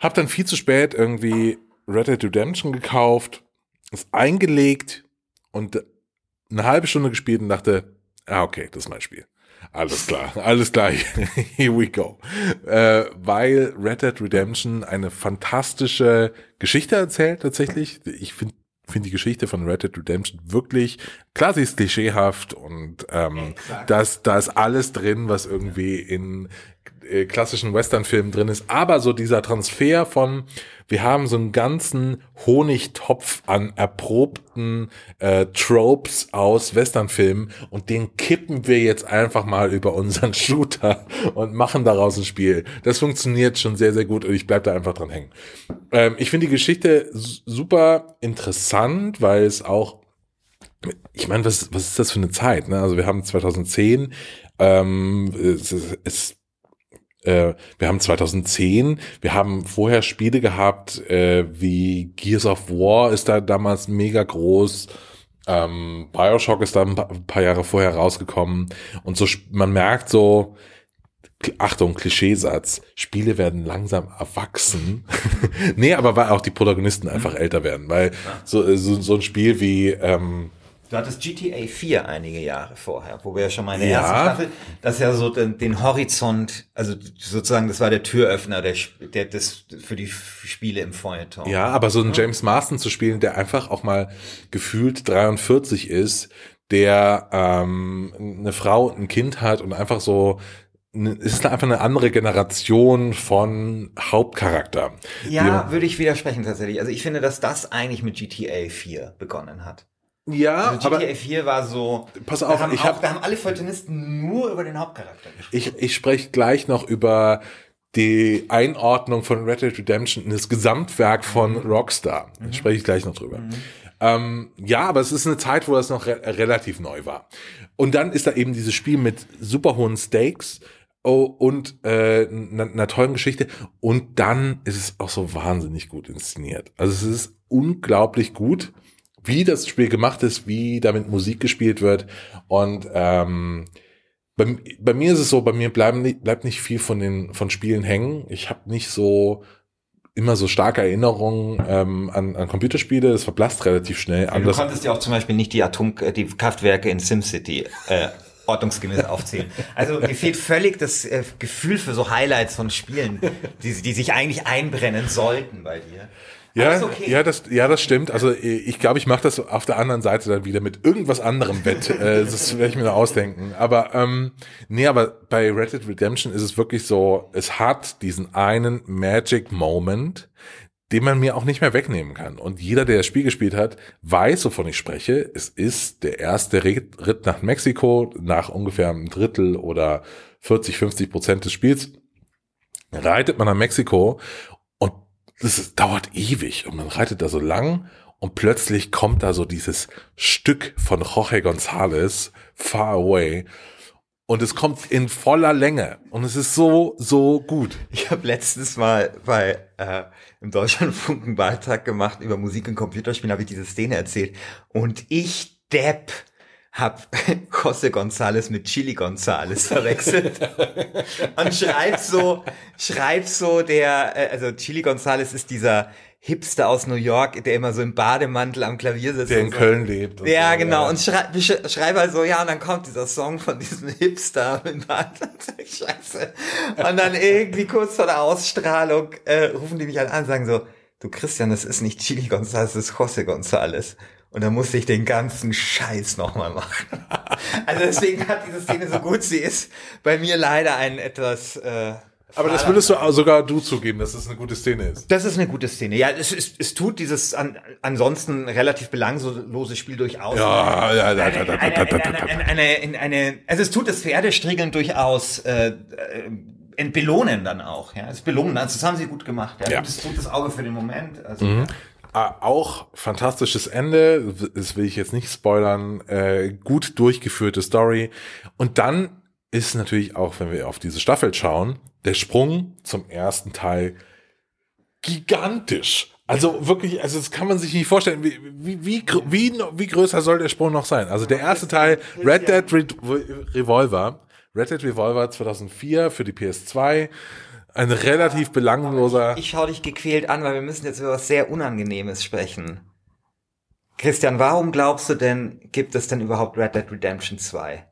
Hab dann viel zu spät irgendwie Red Dead Redemption gekauft, ist eingelegt und eine halbe Stunde gespielt und dachte, ah, okay, das ist mein Spiel. Alles klar, alles klar, here we go. Äh, weil Red Dead Redemption eine fantastische Geschichte erzählt tatsächlich. Ich finde finde die Geschichte von Red Dead Redemption wirklich, klar, sie ist klischeehaft und ähm, das, da ist alles drin, was irgendwie in äh, klassischen Western-Filmen drin ist, aber so dieser Transfer von, wir haben so einen ganzen Honigtopf an erprobten äh, Tropes aus Western-Filmen und den kippen wir jetzt einfach mal über unseren Shooter und machen daraus ein Spiel. Das funktioniert schon sehr, sehr gut und ich bleib da einfach dran hängen. Ähm, ich finde die Geschichte super interessant, weil es auch ich meine, was, was ist das für eine Zeit? Ne? Also wir haben 2010, ähm, es, es äh, wir haben 2010, wir haben vorher Spiele gehabt, äh, wie Gears of War ist da damals mega groß. Ähm, Bioshock ist da ein paar Jahre vorher rausgekommen und so man merkt so, Achtung, Klischeesatz, Spiele werden langsam erwachsen. nee, aber weil auch die Protagonisten einfach älter werden, weil so, so, so ein Spiel wie ähm, Du hattest GTA 4 einige Jahre vorher, wo wir ja schon mal in der ja. ersten Staffel, das ja so den, den, Horizont, also sozusagen, das war der Türöffner der, der das für die Spiele im Feuilleton. Ja, aber so einen James Marston zu spielen, der einfach auch mal gefühlt 43 ist, der ähm, eine Frau und ein Kind hat und einfach so ist einfach eine andere Generation von Hauptcharakter. Ja, würde ich widersprechen tatsächlich. Also ich finde, dass das eigentlich mit GTA 4 begonnen hat. Ja, also GTA aber 4 war so. Pass auf, da haben, ich auch, hab, da haben alle Feuilletonisten nur über den Hauptcharakter gesprochen. Ich, ich spreche gleich noch über die Einordnung von Red Dead Redemption in das Gesamtwerk von mhm. Rockstar. Mhm. spreche ich gleich noch drüber. Mhm. Ähm, ja, aber es ist eine Zeit, wo das noch re relativ neu war. Und dann ist da eben dieses Spiel mit super hohen Stakes oh, und äh, einer tollen Geschichte. Und dann ist es auch so wahnsinnig gut inszeniert. Also es ist unglaublich gut wie das Spiel gemacht ist, wie damit Musik gespielt wird. Und ähm, bei, bei mir ist es so, bei mir bleiben, bleibt nicht viel von den von Spielen hängen. Ich habe nicht so immer so starke Erinnerungen ähm, an, an Computerspiele. Das verblasst relativ schnell. Ja, du konntest ja auch zum Beispiel nicht die Atom, äh, die Kraftwerke in SimCity äh, ordnungsgemäß aufzählen. Also mir fehlt völlig das äh, Gefühl für so Highlights von Spielen, die, die sich eigentlich einbrennen sollten bei dir. Ja, okay. ja, das, ja, das stimmt. Also ich glaube, ich mache das auf der anderen Seite dann wieder mit irgendwas anderem Bett. äh, das werde ich mir noch ausdenken. Aber ähm, nee, aber bei Red Dead Redemption ist es wirklich so, es hat diesen einen Magic Moment, den man mir auch nicht mehr wegnehmen kann. Und jeder, der das Spiel gespielt hat, weiß, wovon ich spreche. Es ist der erste Ritt nach Mexiko, nach ungefähr einem Drittel oder 40, 50 Prozent des Spiels reitet man nach Mexiko das dauert ewig und man reitet da so lang und plötzlich kommt da so dieses Stück von Jorge González, Far Away. Und es kommt in voller Länge und es ist so, so gut. Ich habe letztens mal bei äh, im Deutschlandfunk einen Beitrag gemacht über Musik und Computerspielen, habe ich diese Szene erzählt. Und ich Depp hab Jose González mit Chili González verwechselt und schreib so, schreib so der, äh, also Chili González ist dieser Hipster aus New York, der immer so im Bademantel am Klavier sitzt. Der in so. Köln lebt. Ja, so, genau. Ja. Und schreib, schreib halt so, ja, und dann kommt dieser Song von diesem Hipster mit Bademantel. Scheiße. Und dann irgendwie kurz vor der Ausstrahlung äh, rufen die mich halt an und sagen so, du Christian, das ist nicht Chili González, das ist Jose González. Und dann musste ich den ganzen Scheiß nochmal machen. also deswegen hat diese Szene so gut sie ist, bei mir leider ein etwas... Äh, aber das würdest du sogar du zugeben, dass es eine gute Szene ist. Das ist eine gute Szene. Ja, es, es, es tut dieses an, ansonsten relativ belanglose Spiel durchaus. Ja, ja, ja, eine, eine, eine, eine, also es tut das Pferdestriegeln durchaus äh, äh, belohnen dann auch. Ja, es belohnen. Also das haben sie gut gemacht. Ja, ja. Gutes, gutes Auge für den Moment. Also, mhm. Auch fantastisches Ende, das will ich jetzt nicht spoilern, äh, gut durchgeführte Story. Und dann ist natürlich auch, wenn wir auf diese Staffel schauen, der Sprung zum ersten Teil gigantisch. Also wirklich, also das kann man sich nicht vorstellen. Wie, wie, wie, wie, wie größer soll der Sprung noch sein? Also der erste Teil, Red Dead Re Revolver, Red Dead Revolver 2004 für die PS2, ein relativ belangloser. Ich, ich schau dich gequält an, weil wir müssen jetzt über was sehr Unangenehmes sprechen. Christian, warum glaubst du denn, gibt es denn überhaupt Red Dead Redemption 2?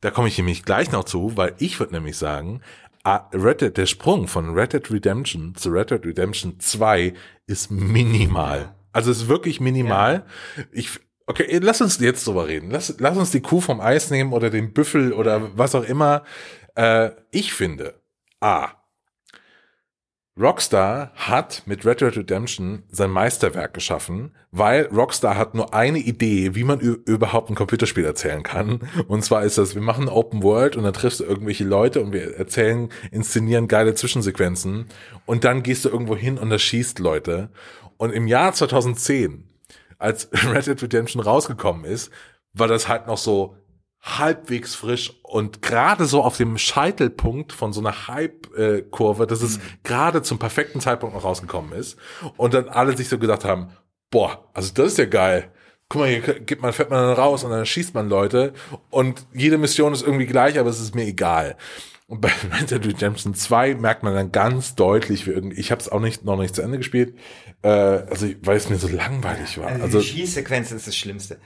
Da komme ich nämlich gleich noch zu, weil ich würde nämlich sagen, Red Dead, der Sprung von Red Dead Redemption zu Red Dead Redemption 2 ist minimal. Also ist wirklich minimal. Ja. Ich, okay, lass uns jetzt drüber reden. Lass, lass uns die Kuh vom Eis nehmen oder den Büffel oder was auch immer. Äh, ich finde, A, Rockstar hat mit Red Dead Redemption sein Meisterwerk geschaffen, weil Rockstar hat nur eine Idee, wie man überhaupt ein Computerspiel erzählen kann. Und zwar ist das, wir machen Open World und dann triffst du irgendwelche Leute und wir erzählen, inszenieren geile Zwischensequenzen und dann gehst du irgendwo hin und erschießt Leute. Und im Jahr 2010, als Red Dead Redemption rausgekommen ist, war das halt noch so, halbwegs frisch und gerade so auf dem Scheitelpunkt von so einer Hype-Kurve, dass es mhm. gerade zum perfekten Zeitpunkt noch rausgekommen ist und dann alle sich so gedacht haben, boah, also das ist ja geil. Guck mal, hier gibt man, fährt man dann raus und dann schießt man Leute und jede Mission ist irgendwie gleich, aber es ist mir egal. Und bei Red Dead Redemption 2 merkt man dann ganz deutlich, wie irgendwie, ich habe es auch nicht noch nicht zu Ende gespielt, äh, also weil es mir so langweilig war. Also, also die Schießsequenz ist das Schlimmste.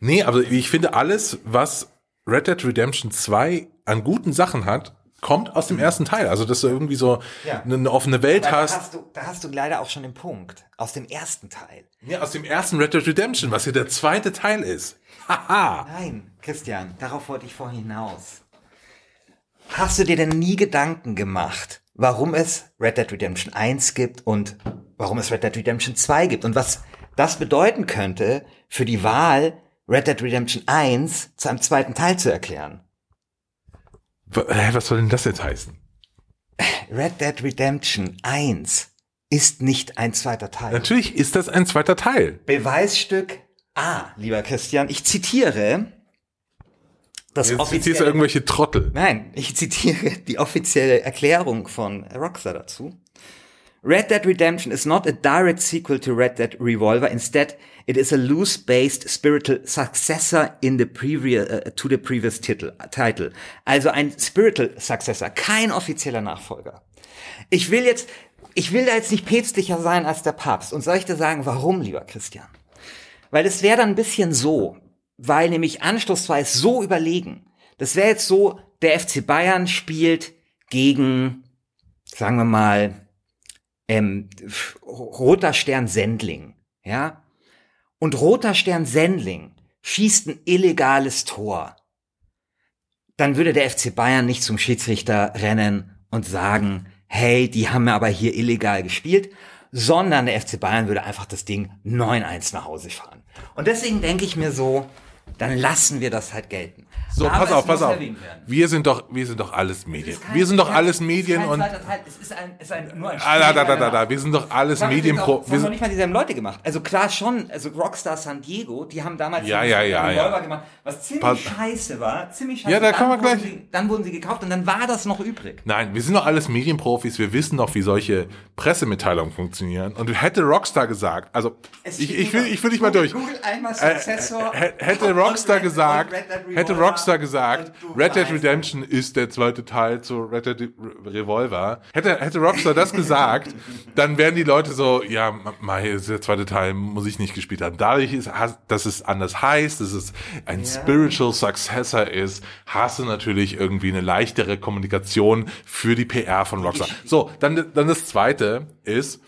Nee, aber ich finde alles, was Red Dead Redemption 2 an guten Sachen hat, kommt aus dem ersten Teil. Also, dass du irgendwie so ja. eine offene Welt hast. Da hast, du, da hast du leider auch schon den Punkt. Aus dem ersten Teil. Ja, aus dem ersten Red Dead Redemption, was ja der zweite Teil ist. Haha. Nein, Christian, darauf wollte ich vorhin hinaus. Hast du dir denn nie Gedanken gemacht, warum es Red Dead Redemption 1 gibt und warum es Red Dead Redemption 2 gibt und was das bedeuten könnte für die Wahl Red Dead Redemption 1 zu einem zweiten Teil zu erklären. Was soll denn das jetzt heißen? Red Dead Redemption 1 ist nicht ein zweiter Teil. Natürlich ist das ein zweiter Teil. Beweisstück A, lieber Christian. Ich zitiere das Jetzt offizielle. Zitierst du irgendwelche Trottel? Nein, ich zitiere die offizielle Erklärung von Rockstar dazu. Red Dead Redemption is not a direct sequel to Red Dead Revolver. Instead, it is a loose-based spiritual successor in the previous uh, to the previous title, title. Also ein spiritual successor, kein offizieller Nachfolger. Ich will jetzt, ich will da jetzt nicht päpstlicher sein als der Papst. Und soll ich dir sagen, warum, lieber Christian? Weil es wäre dann ein bisschen so, weil nämlich Anstoß 2 ist so überlegen. Das wäre jetzt so, der FC Bayern spielt gegen, sagen wir mal, ähm, Roter Stern Sendling, ja. Und Roter Stern Sendling schießt ein illegales Tor. Dann würde der FC Bayern nicht zum Schiedsrichter rennen und sagen, hey, die haben mir aber hier illegal gespielt, sondern der FC Bayern würde einfach das Ding 9-1 nach Hause fahren. Und deswegen denke ich mir so, dann lassen wir das halt gelten. So, Aber pass auf, pass auf. Wir sind doch, wir sind doch alles Medien. Wir sind doch alles Medien und. Es ist ein, es ist ein, nur ein Spiel, ah, da, da, da, da, Wir sind doch alles Medienpro. Wir haben noch nicht mal dieselben Leute gemacht. Also klar schon, also Rockstar San Diego, die haben damals ja, ja, ja, ja. gemacht, was ziemlich scheiße war. Ziemlich scheiße. Ja, da kommen wir gleich. Dann wurden sie gekauft und dann war das noch übrig. Nein, wir sind doch alles Medienprofis. Wir wissen doch, wie solche Pressemitteilungen funktionieren. Und hätte Rockstar gesagt, also ich, ich, will, ich will dich mal durch. Google einmal Successor. Äh, hätte Rockstar gesagt, hätte Rockstar gesagt, Red Dead Redemption ist der zweite Teil zu Red Dead Revolver. Hätte, hätte Rockstar das gesagt, dann wären die Leute so, ja, mal ist der zweite Teil, muss ich nicht gespielt haben. Dadurch ist, dass es anders heißt, dass es ein ja. Spiritual Successor ist, hast du natürlich irgendwie eine leichtere Kommunikation für die PR von Rockstar. So, dann, dann das zweite ist,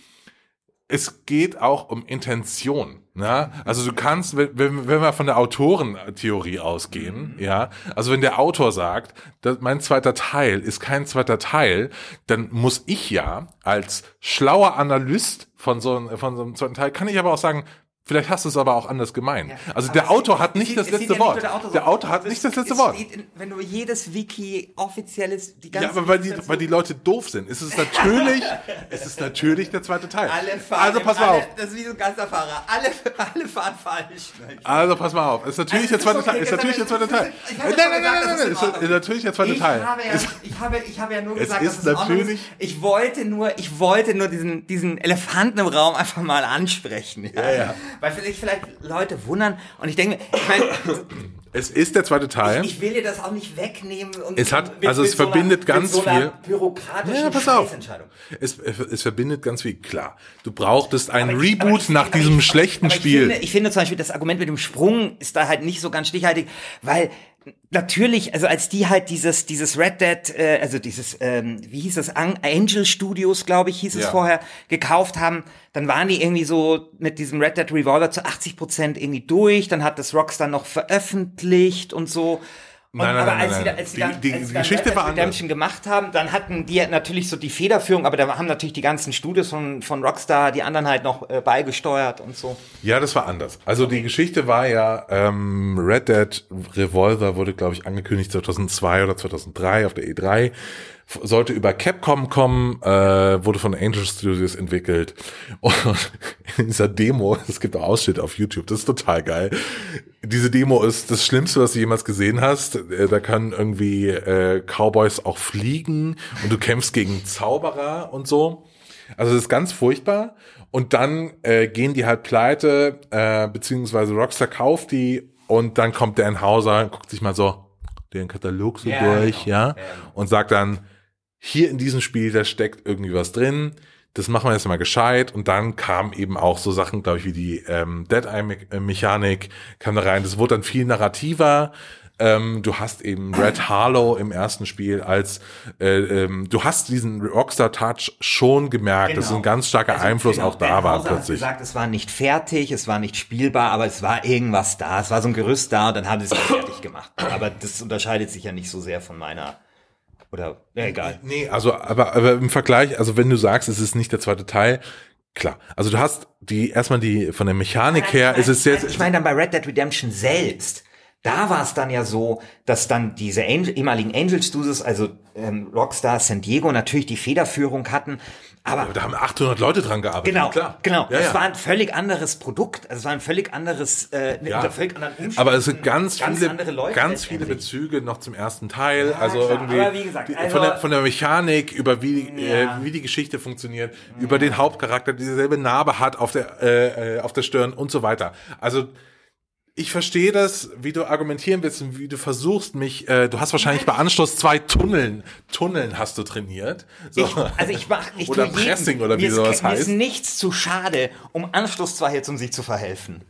es geht auch um Intention. Ja, also du kannst, wenn, wenn wir von der Autorentheorie ausgehen, mhm. ja, also wenn der Autor sagt, dass mein zweiter Teil ist kein zweiter Teil, dann muss ich ja als schlauer Analyst von so, von so einem zweiten Teil, kann ich aber auch sagen, Vielleicht hast du es aber auch anders gemeint. Ja, also der Autor hat nicht das letzte Wort. Der Autor, hat nicht das letzte Wort. In, wenn du jedes Wiki offizielles, die ganze Ja, aber weil die, weil die Leute doof sind, ist es natürlich, ist es natürlich der zweite Teil. Alle fahren, also pass mal auf. Das ist wie so ein Geisterfahrer. Alle, alle fahren falsch. Also pass mal auf. Ist natürlich also, der zweite Teil. Ist natürlich der zweite Teil. Nein, nein, nein, nein, nein. Ist natürlich der zweite Teil. Ich habe, ich habe ja nur gesagt, es ist natürlich. Ich wollte nur, ich wollte nur diesen, diesen Elefanten im Raum einfach mal ansprechen. Ja, ja. Weil vielleicht, vielleicht Leute wundern. Und ich denke, ich meine, es ist der zweite Teil. Ich, ich, will dir das auch nicht wegnehmen. Und es hat, mit, also es verbindet so einer, ganz so viel. Bürokratischen ja, pass auf. Es, es verbindet ganz viel. Klar, du brauchtest ein aber Reboot ich, nach diesem schlechten Spiel. Finde, ich finde zum Beispiel das Argument mit dem Sprung ist da halt nicht so ganz stichhaltig, weil natürlich, also als die halt dieses dieses Red Dead, äh, also dieses ähm, wie hieß das Angel Studios, glaube ich, hieß es ja. vorher, gekauft haben, dann waren die irgendwie so mit diesem Red Dead Revolver zu 80 Prozent irgendwie durch. Dann hat das Rockstar noch veröffentlicht und so. Und, nein, nein, aber als sie, da, als dann, die, als die Geschichte war Redemption anders. gemacht haben, dann hatten die natürlich so die Federführung, aber da haben natürlich die ganzen Studios von, von Rockstar, die anderen halt noch äh, beigesteuert und so. Ja, das war anders. Also die Geschichte war ja, ähm, Red Dead Revolver wurde, glaube ich, angekündigt 2002 oder 2003 auf der E3 sollte über Capcom kommen, äh, wurde von Angel Studios entwickelt. Und in dieser Demo, es gibt auch Ausschnitte auf YouTube, das ist total geil. Diese Demo ist das Schlimmste, was du jemals gesehen hast. Äh, da können irgendwie äh, Cowboys auch fliegen und du kämpfst gegen Zauberer und so. Also das ist ganz furchtbar. Und dann äh, gehen die halt pleite, äh, beziehungsweise Rockstar kauft die und dann kommt Dan Hauser, guckt sich mal so den Katalog so ja, durch, genau. ja, ja, und sagt dann, hier in diesem Spiel, da steckt irgendwie was drin. Das machen wir jetzt mal gescheit. Und dann kam eben auch so Sachen, glaube ich, wie die ähm, Dead-Eye-Mechanik kam da rein. Das wurde dann viel narrativer. Ähm, du hast eben Red Harlow im ersten Spiel als äh, ähm, du hast diesen Rockstar Touch schon gemerkt, genau. dass ein ganz starker also, Einfluss genau, auch da war plötzlich. Hat gesagt, es war nicht fertig, es war nicht spielbar, aber es war irgendwas da, es war so ein Gerüst da und dann haben sie es fertig gemacht. Aber das unterscheidet sich ja nicht so sehr von meiner oder, ja, egal. Nee, also, aber, aber im Vergleich, also wenn du sagst, es ist nicht der zweite Teil, klar. Also du hast die, erstmal die, von der Mechanik her, ist es jetzt. Ich meine dann bei Red Dead Redemption selbst. Da war es dann ja so, dass dann diese Angel, ehemaligen Angel Studios, also ähm, Rockstar San Diego, natürlich die Federführung hatten, aber, aber da haben 800 Leute dran gearbeitet. Genau, klar. genau. Ja, es ja. war ein völlig anderes Produkt. Also es war ein völlig anderes, äh, ja. unter völlig anderen Umständen. Aber es sind ganz, ganz viele, Leute ganz viele Bezüge noch zum ersten Teil. Also klar. irgendwie aber wie gesagt, also, von, der, von der Mechanik über wie, äh, wie die Geschichte funktioniert, über den Hauptcharakter, der dieselbe Narbe hat auf der, äh, äh, auf der Stirn und so weiter. Also ich verstehe das, wie du argumentieren willst und wie du versuchst, mich, äh, du hast wahrscheinlich bei Anschluss zwei Tunneln, Tunneln hast du trainiert. So. Ich, also ich mach, ich oder Pressing jeden, oder wie sowas heißt. Mir ist nichts zu schade, um Anschluss 2 jetzt um sich zu verhelfen.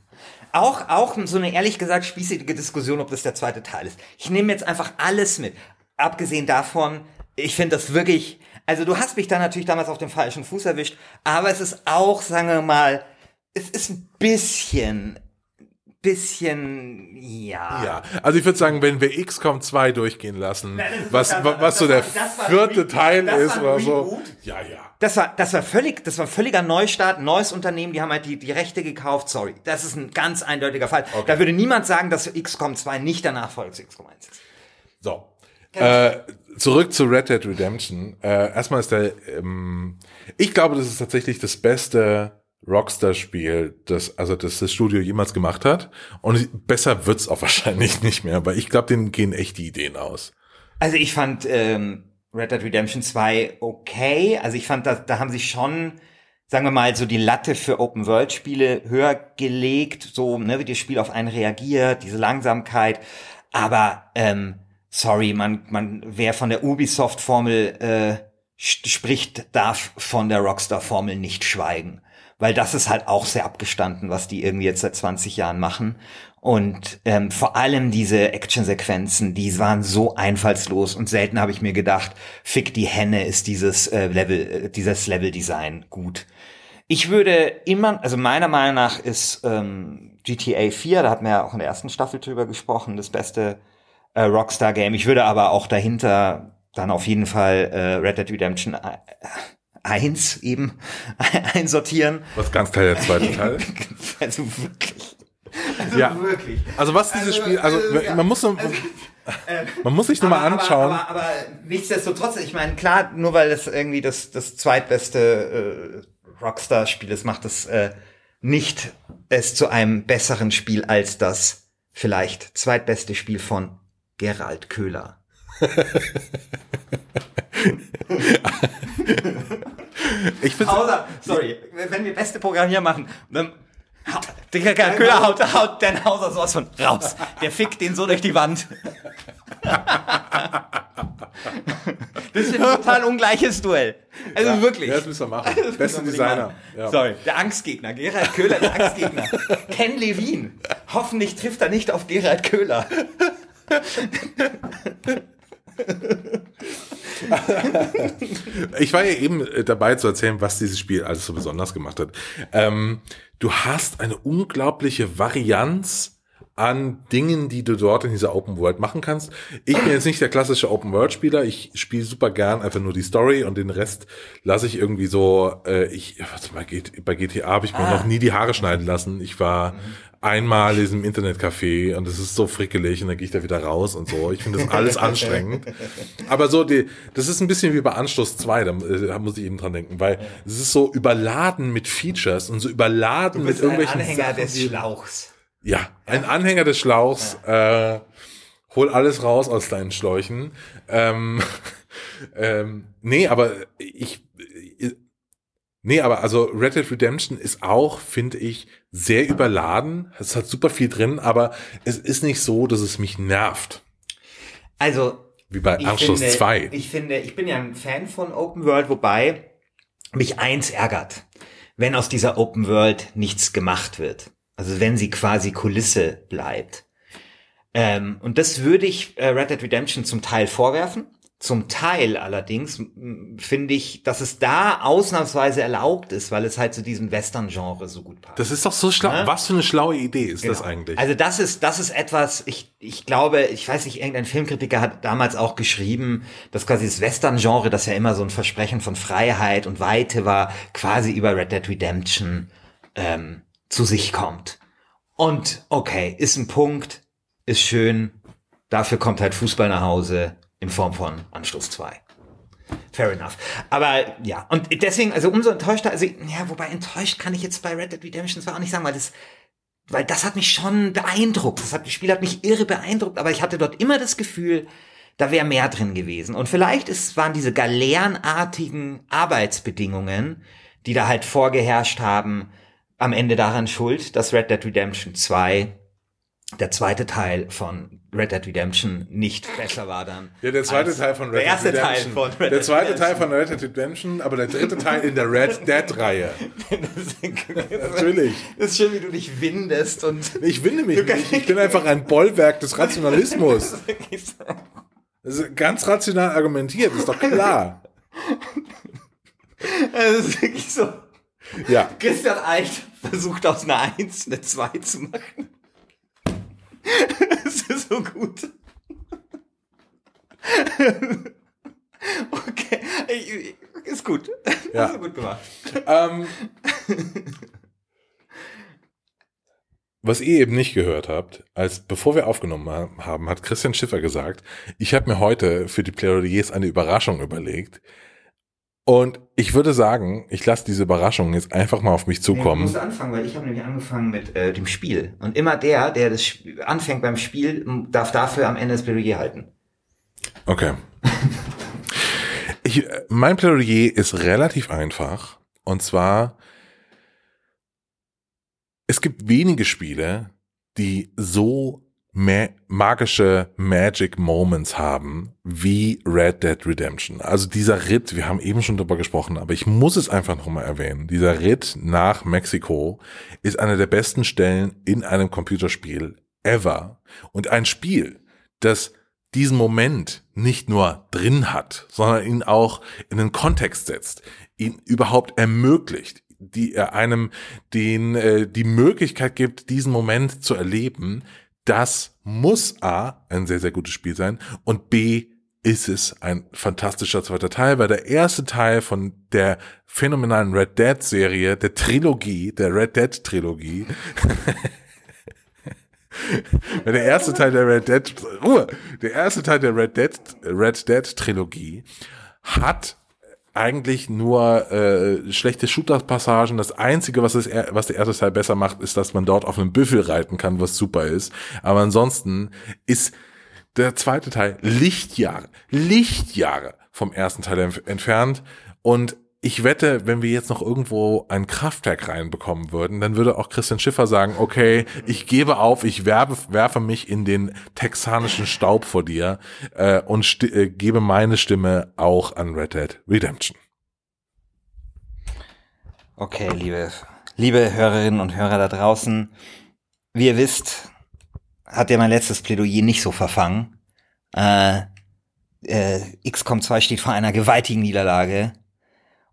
Auch, auch so eine ehrlich gesagt spießige Diskussion, ob das der zweite Teil ist. Ich nehme jetzt einfach alles mit. Abgesehen davon, ich finde das wirklich, also du hast mich da natürlich damals auf dem falschen Fuß erwischt, aber es ist auch, sagen wir mal, es ist ein bisschen bisschen, ja. Ja, also ich würde sagen, wenn wir XCOM 2 durchgehen lassen, Nein, was, was das, so der vierte Teil ist oder so. Ja, ja. Das war, das war völlig, das war völliger Neustart, neues Unternehmen, die haben halt die, die Rechte gekauft, sorry. Das ist ein ganz eindeutiger Fall. Okay. Da würde niemand sagen, dass XCOM 2 nicht der Nachfolger zu XCOM 1 ist. So. Äh, zurück zu Red Dead Redemption. Äh, erstmal ist der, ähm, ich glaube, das ist tatsächlich das beste Rockstar-Spiel, das also das das Studio jemals gemacht hat. Und besser wird's auch wahrscheinlich nicht mehr, weil ich glaube, denen gehen echt die Ideen aus. Also ich fand ähm, Red Dead Redemption 2 okay. Also ich fand, da, da haben sie schon, sagen wir mal, so die Latte für Open-World-Spiele höher gelegt, so ne, wie das Spiel auf einen reagiert, diese Langsamkeit. Aber ähm, sorry, man, man, wer von der Ubisoft-Formel äh, spricht, darf von der Rockstar-Formel nicht schweigen weil das ist halt auch sehr abgestanden, was die irgendwie jetzt seit 20 Jahren machen. Und ähm, vor allem diese Actionsequenzen, die waren so einfallslos und selten habe ich mir gedacht, fick die Henne ist dieses äh, Level, äh, dieses Level-Design gut. Ich würde immer, also meiner Meinung nach ist ähm, GTA 4, da hatten wir ja auch in der ersten Staffel drüber gesprochen, das beste äh, Rockstar-Game. Ich würde aber auch dahinter dann auf jeden Fall äh, Red Dead Redemption 1 eben einsortieren. Was ganz klar der zweite Teil. Also wirklich. Also Ja. wirklich. Also was dieses Also, Spiel, also äh, ja. man muss, so- man muss sich nur mal anschauen. Aber, aber, aber nichtsdestotrotz, ich meine, klar, nur weil es irgendwie das, das zweitbeste äh, Rockstar-Spiel ist, macht es äh, nicht es zu einem besseren Spiel als das vielleicht zweitbeste Spiel von Gerald Köhler. Ich finde Außer, sorry, wenn wir beste Programm hier machen, dann Köhler haut, haut Dan Hauser sowas von raus. Der fickt den so durch die Wand. Das ist ein total ungleiches Duell. Also wirklich. Ja, das müssen wir machen. Beste Designer. Ja. Sorry, der Angstgegner. Gerald Köhler, der Angstgegner. Ken Levin. Hoffentlich trifft er nicht auf Gerald Köhler. Ich war ja eben äh, dabei zu erzählen, was dieses Spiel alles so besonders gemacht hat. Ähm, du hast eine unglaubliche Varianz an Dingen, die du dort in dieser Open World machen kannst. Ich bin jetzt nicht der klassische Open World Spieler. Ich spiele super gern einfach nur die Story und den Rest lasse ich irgendwie so. Äh, ich warte mal, bei GTA habe ich mir Ah. noch nie die Haare schneiden lassen. Ich war einmal in diesem Internetcafé und es ist so frickelig und dann gehe ich da wieder raus und so. Ich finde das alles anstrengend. Aber so, die, das ist ein bisschen wie bei Anschluss 2, da äh, muss ich eben dran denken, weil es ist so überladen mit Features und so überladen mit irgendwelchen Sachen, die- Schlauchs. ja, ein Anhänger des Schlauchs. Äh, hol alles raus aus deinen Schläuchen. Ähm, ähm, nee, aber ich. Nee, aber also Red Dead Redemption ist auch, finde ich, sehr überladen. Es hat super viel drin, aber es ist nicht so, dass es mich nervt. Also, Wie bei Anschluss finde, 2. Ich finde, ich bin ja ein Fan von Open World, wobei mich eins ärgert, wenn aus dieser Open World nichts gemacht wird. Also wenn sie quasi Kulisse bleibt. Ähm, und das würde ich äh, Red Dead Redemption zum Teil vorwerfen. Zum Teil allerdings finde ich, dass es da ausnahmsweise erlaubt ist, weil es halt zu diesem Western-Genre so gut passt. Das ist doch so schlau. Ja. Was für eine schlaue Idee ist das Genau. eigentlich? Also das ist, das ist etwas, ich, ich glaube, ich weiß nicht, irgendein Filmkritiker hat damals auch geschrieben, dass quasi das Western-Genre, das ja immer so ein Versprechen von Freiheit und Weite war, quasi über Red Dead Redemption ähm, zu sich kommt. Und okay, ist ein Punkt, ist schön, dafür kommt halt Fußball nach Hause in Form von Anschluss 2. Fair enough. Aber ja, und deswegen, also umso enttäuschter, also ja, wobei enttäuscht kann ich jetzt bei Red Dead Redemption zwar auch nicht sagen, weil das weil das hat mich schon beeindruckt. Das, hat, das Spiel hat mich irre beeindruckt, aber ich hatte dort immer das Gefühl, da wäre mehr drin gewesen. Und vielleicht ist, waren diese galeerenartigen Arbeitsbedingungen, die da halt vorgeherrscht haben, am Ende daran schuld, dass Red Dead Redemption 2, der zweite Teil von Red Dead Redemption, nicht besser war dann. Ja, der zweite Teil von Red der Dead erste Teil Redemption. von Red der Dead zweite Teil Redemption. von Red Dead Redemption, aber der dritte Teil in der Red Dead-Reihe. Natürlich. Das ist schön, wie du dich windest und Ich winde mich nicht. Ich bin einfach ein Bollwerk des Rationalismus. Das ist ganz rational argumentiert, ist doch klar. das ist wirklich so. Ja. Christian Alt versucht aus einer 1 eine 2 zu machen. Das ist so gut. Okay, ist gut. Ja. Hast du gut gemacht. Ähm, was ihr eben nicht gehört habt, als bevor wir aufgenommen ha- haben, hat Christian Schiffer gesagt, ich habe mir heute für die Plädoyers eine Überraschung überlegt. Und ich würde sagen, ich lasse diese Überraschung jetzt einfach mal auf mich Nee, zukommen. musst anfangen, weil ich habe nämlich angefangen mit äh, dem Spiel. Und immer der, der das Sp- anfängt beim Spiel, darf dafür am Ende das Plädoyer halten. Okay. Ich, äh, mein Plädoyer ist relativ einfach. Und zwar, es gibt wenige Spiele, die so ma magische Magic Moments haben wie Red Dead Redemption. Also dieser Ritt, wir haben eben schon drüber gesprochen, aber ich muss es einfach nochmal erwähnen. Dieser Ritt nach Mexiko ist eine der besten Stellen in einem Computerspiel ever. Und ein Spiel, das diesen Moment nicht nur drin hat, sondern ihn auch in den Kontext setzt, ihn überhaupt ermöglicht, die er einem den äh, die Möglichkeit gibt, diesen Moment zu erleben, das muss A ein sehr sehr gutes Spiel sein und B ist es ein fantastischer zweiter Teil, weil der erste Teil von der phänomenalen Red Dead Serie, der Trilogie, der Red Dead Trilogie, der erste Teil der Red Dead, Ruhe, der erste Teil der Red Dead, Red Dead Trilogie hat eigentlich nur äh, schlechte Shooter-Passagen. Das Einzige, was, das, was der erste Teil besser macht, ist, dass man dort auf einem Büffel reiten kann, was super ist. Aber ansonsten ist der zweite Teil Lichtjahre, Lichtjahre vom ersten Teil entfernt. Und ich wette, wenn wir jetzt noch irgendwo ein Kraftwerk reinbekommen würden, dann würde auch Christian Schiffer sagen, okay, ich gebe auf, ich werbe, werfe mich in den texanischen Staub vor dir äh, und äh, gebe meine Stimme auch an Red Dead Redemption. Okay, liebe, liebe Hörerinnen und Hörer da draußen, wie ihr wisst, hat ja mein letztes Plädoyer nicht so verfangen. Äh, äh, XCOM 2 steht vor einer gewaltigen Niederlage.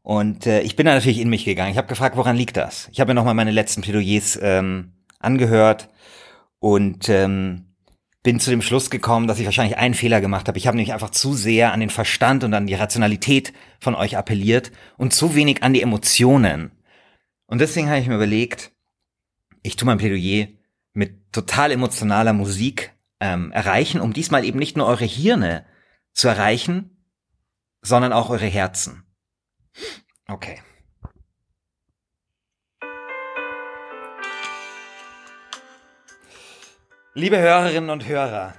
Und äh, ich bin da natürlich in mich gegangen. Ich habe gefragt, woran liegt das? Ich habe mir nochmal meine letzten Plädoyers ähm, angehört und ähm, bin zu dem Schluss gekommen, dass ich wahrscheinlich einen Fehler gemacht habe. Ich habe nämlich einfach zu sehr an den Verstand und an die Rationalität von euch appelliert und zu wenig an die Emotionen. Und deswegen habe ich mir überlegt, ich tue mein Plädoyer mit total emotionaler Musik ähm, erreichen, um diesmal eben nicht nur eure Hirne zu erreichen, sondern auch eure Herzen. Okay. Liebe Hörerinnen und Hörer,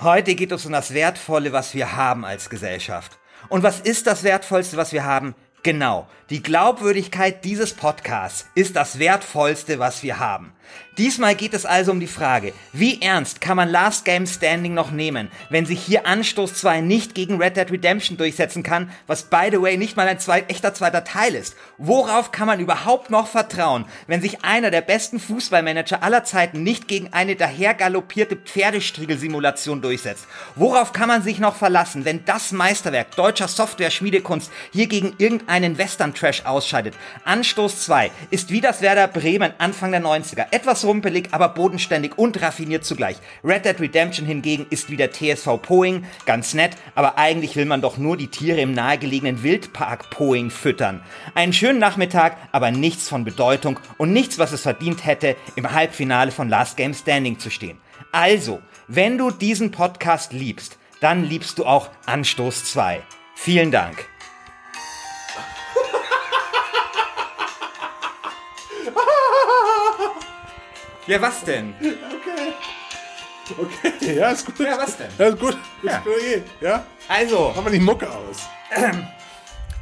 heute geht es um das Wertvolle, was wir haben als Gesellschaft. Und was ist das Wertvollste, was wir haben? Genau, die Glaubwürdigkeit dieses Podcasts ist das Wertvollste, was wir haben. Diesmal geht es also um die Frage, wie ernst kann man Last Game Standing noch nehmen, wenn sich hier Anstoß 2 nicht gegen Red Dead Redemption durchsetzen kann, was by the way nicht mal ein zweit, echter zweiter Teil ist. Worauf kann man überhaupt noch vertrauen, wenn sich einer der besten Fußballmanager aller Zeiten nicht gegen eine daher galoppierte Pferdestriegelsimulation durchsetzt? Worauf kann man sich noch verlassen, wenn das Meisterwerk deutscher Software-Schmiedekunst hier gegen irgendeinen Western-Trash ausscheidet? Anstoß 2 ist wie das Werder Bremen Anfang der 90er etwas rumpelig, aber bodenständig und raffiniert zugleich. Red Dead Redemption hingegen ist wie der TSV Poing, ganz nett, aber eigentlich will man doch nur die Tiere im nahegelegenen Wildpark Poing füttern. Einen schönen Nachmittag, aber nichts von Bedeutung und nichts, was es verdient hätte, im Halbfinale von Last Game Standing zu stehen. Also, wenn du diesen Podcast liebst, dann liebst du auch Anstoß 2. Vielen Dank. Ja, was denn? Okay. Okay, ja, ist gut. Ja, was denn? Ja, ist gut. Ja. Ist ja. Also, Machen wir die Mucke aus.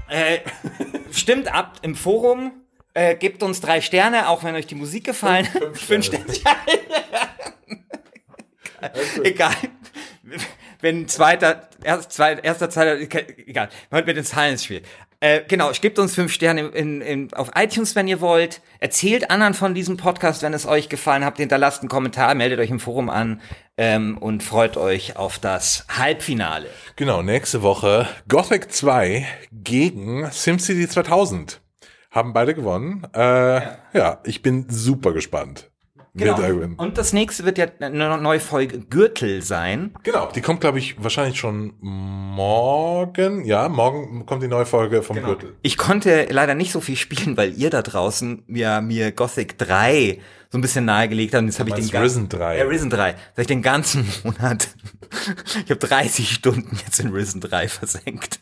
äh, stimmt ab im Forum. Äh, gebt uns drei Sterne, auch wenn euch die Musik gefallen hat. Fünf- Fünf fünf Sterne. Egal. Wenn zweiter, erst, zweiter, erster, zweiter, egal. Heute mit den Zahlen ins Spiel. Äh, genau, gebt uns fünf Sterne in, in, auf iTunes, wenn ihr wollt. Erzählt anderen von diesem Podcast, wenn es euch gefallen hat. Hinterlasst einen Kommentar, meldet euch im Forum an ähm, und freut euch auf das Halbfinale. Genau, nächste Woche Gothic 2 gegen SimCity 2000. Haben beide gewonnen. Äh, ja. ich bin super gespannt. Genau. Und das nächste wird ja eine neue Folge Gürtel sein. Genau, die kommt, glaube ich, wahrscheinlich schon morgen. Ja, morgen kommt die neue Folge vom Gürtel. Ich konnte leider nicht so viel spielen, weil ihr da draußen mir, mir Gothic 3 so ein bisschen nahegelegt habt. Jetzt habe ich den Risen 3? Ja, Risen 3. Das hab ich den ganzen Monat. ich habe 30 Stunden jetzt in Risen 3 versenkt.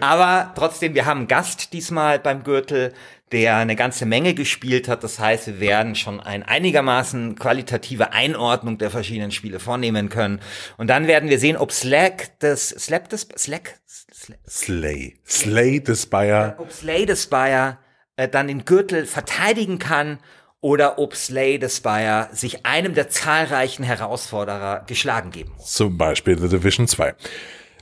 Aber trotzdem, wir haben einen Gast diesmal beim Gürtel, der eine ganze Menge gespielt hat. Das heißt, wir werden schon eine einigermaßen qualitative Einordnung der verschiedenen Spiele vornehmen können. Und dann werden wir sehen, ob Slack das, Slap das, Slack, Slack, Slay. Slay the Spire. ob Slay the Spire äh, dann den Gürtel verteidigen kann oder ob Slay the Spire sich einem der zahlreichen Herausforderer geschlagen geben muss. Zum Beispiel The Division 2.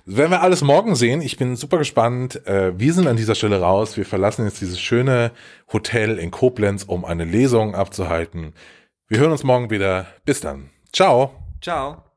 Das werden wir alles morgen sehen. Ich bin super gespannt. Äh, Wir sind an dieser Stelle raus. Wir verlassen jetzt dieses schöne Hotel in Koblenz, um eine Lesung abzuhalten. Wir hören uns morgen wieder. Bis dann. Ciao. Ciao.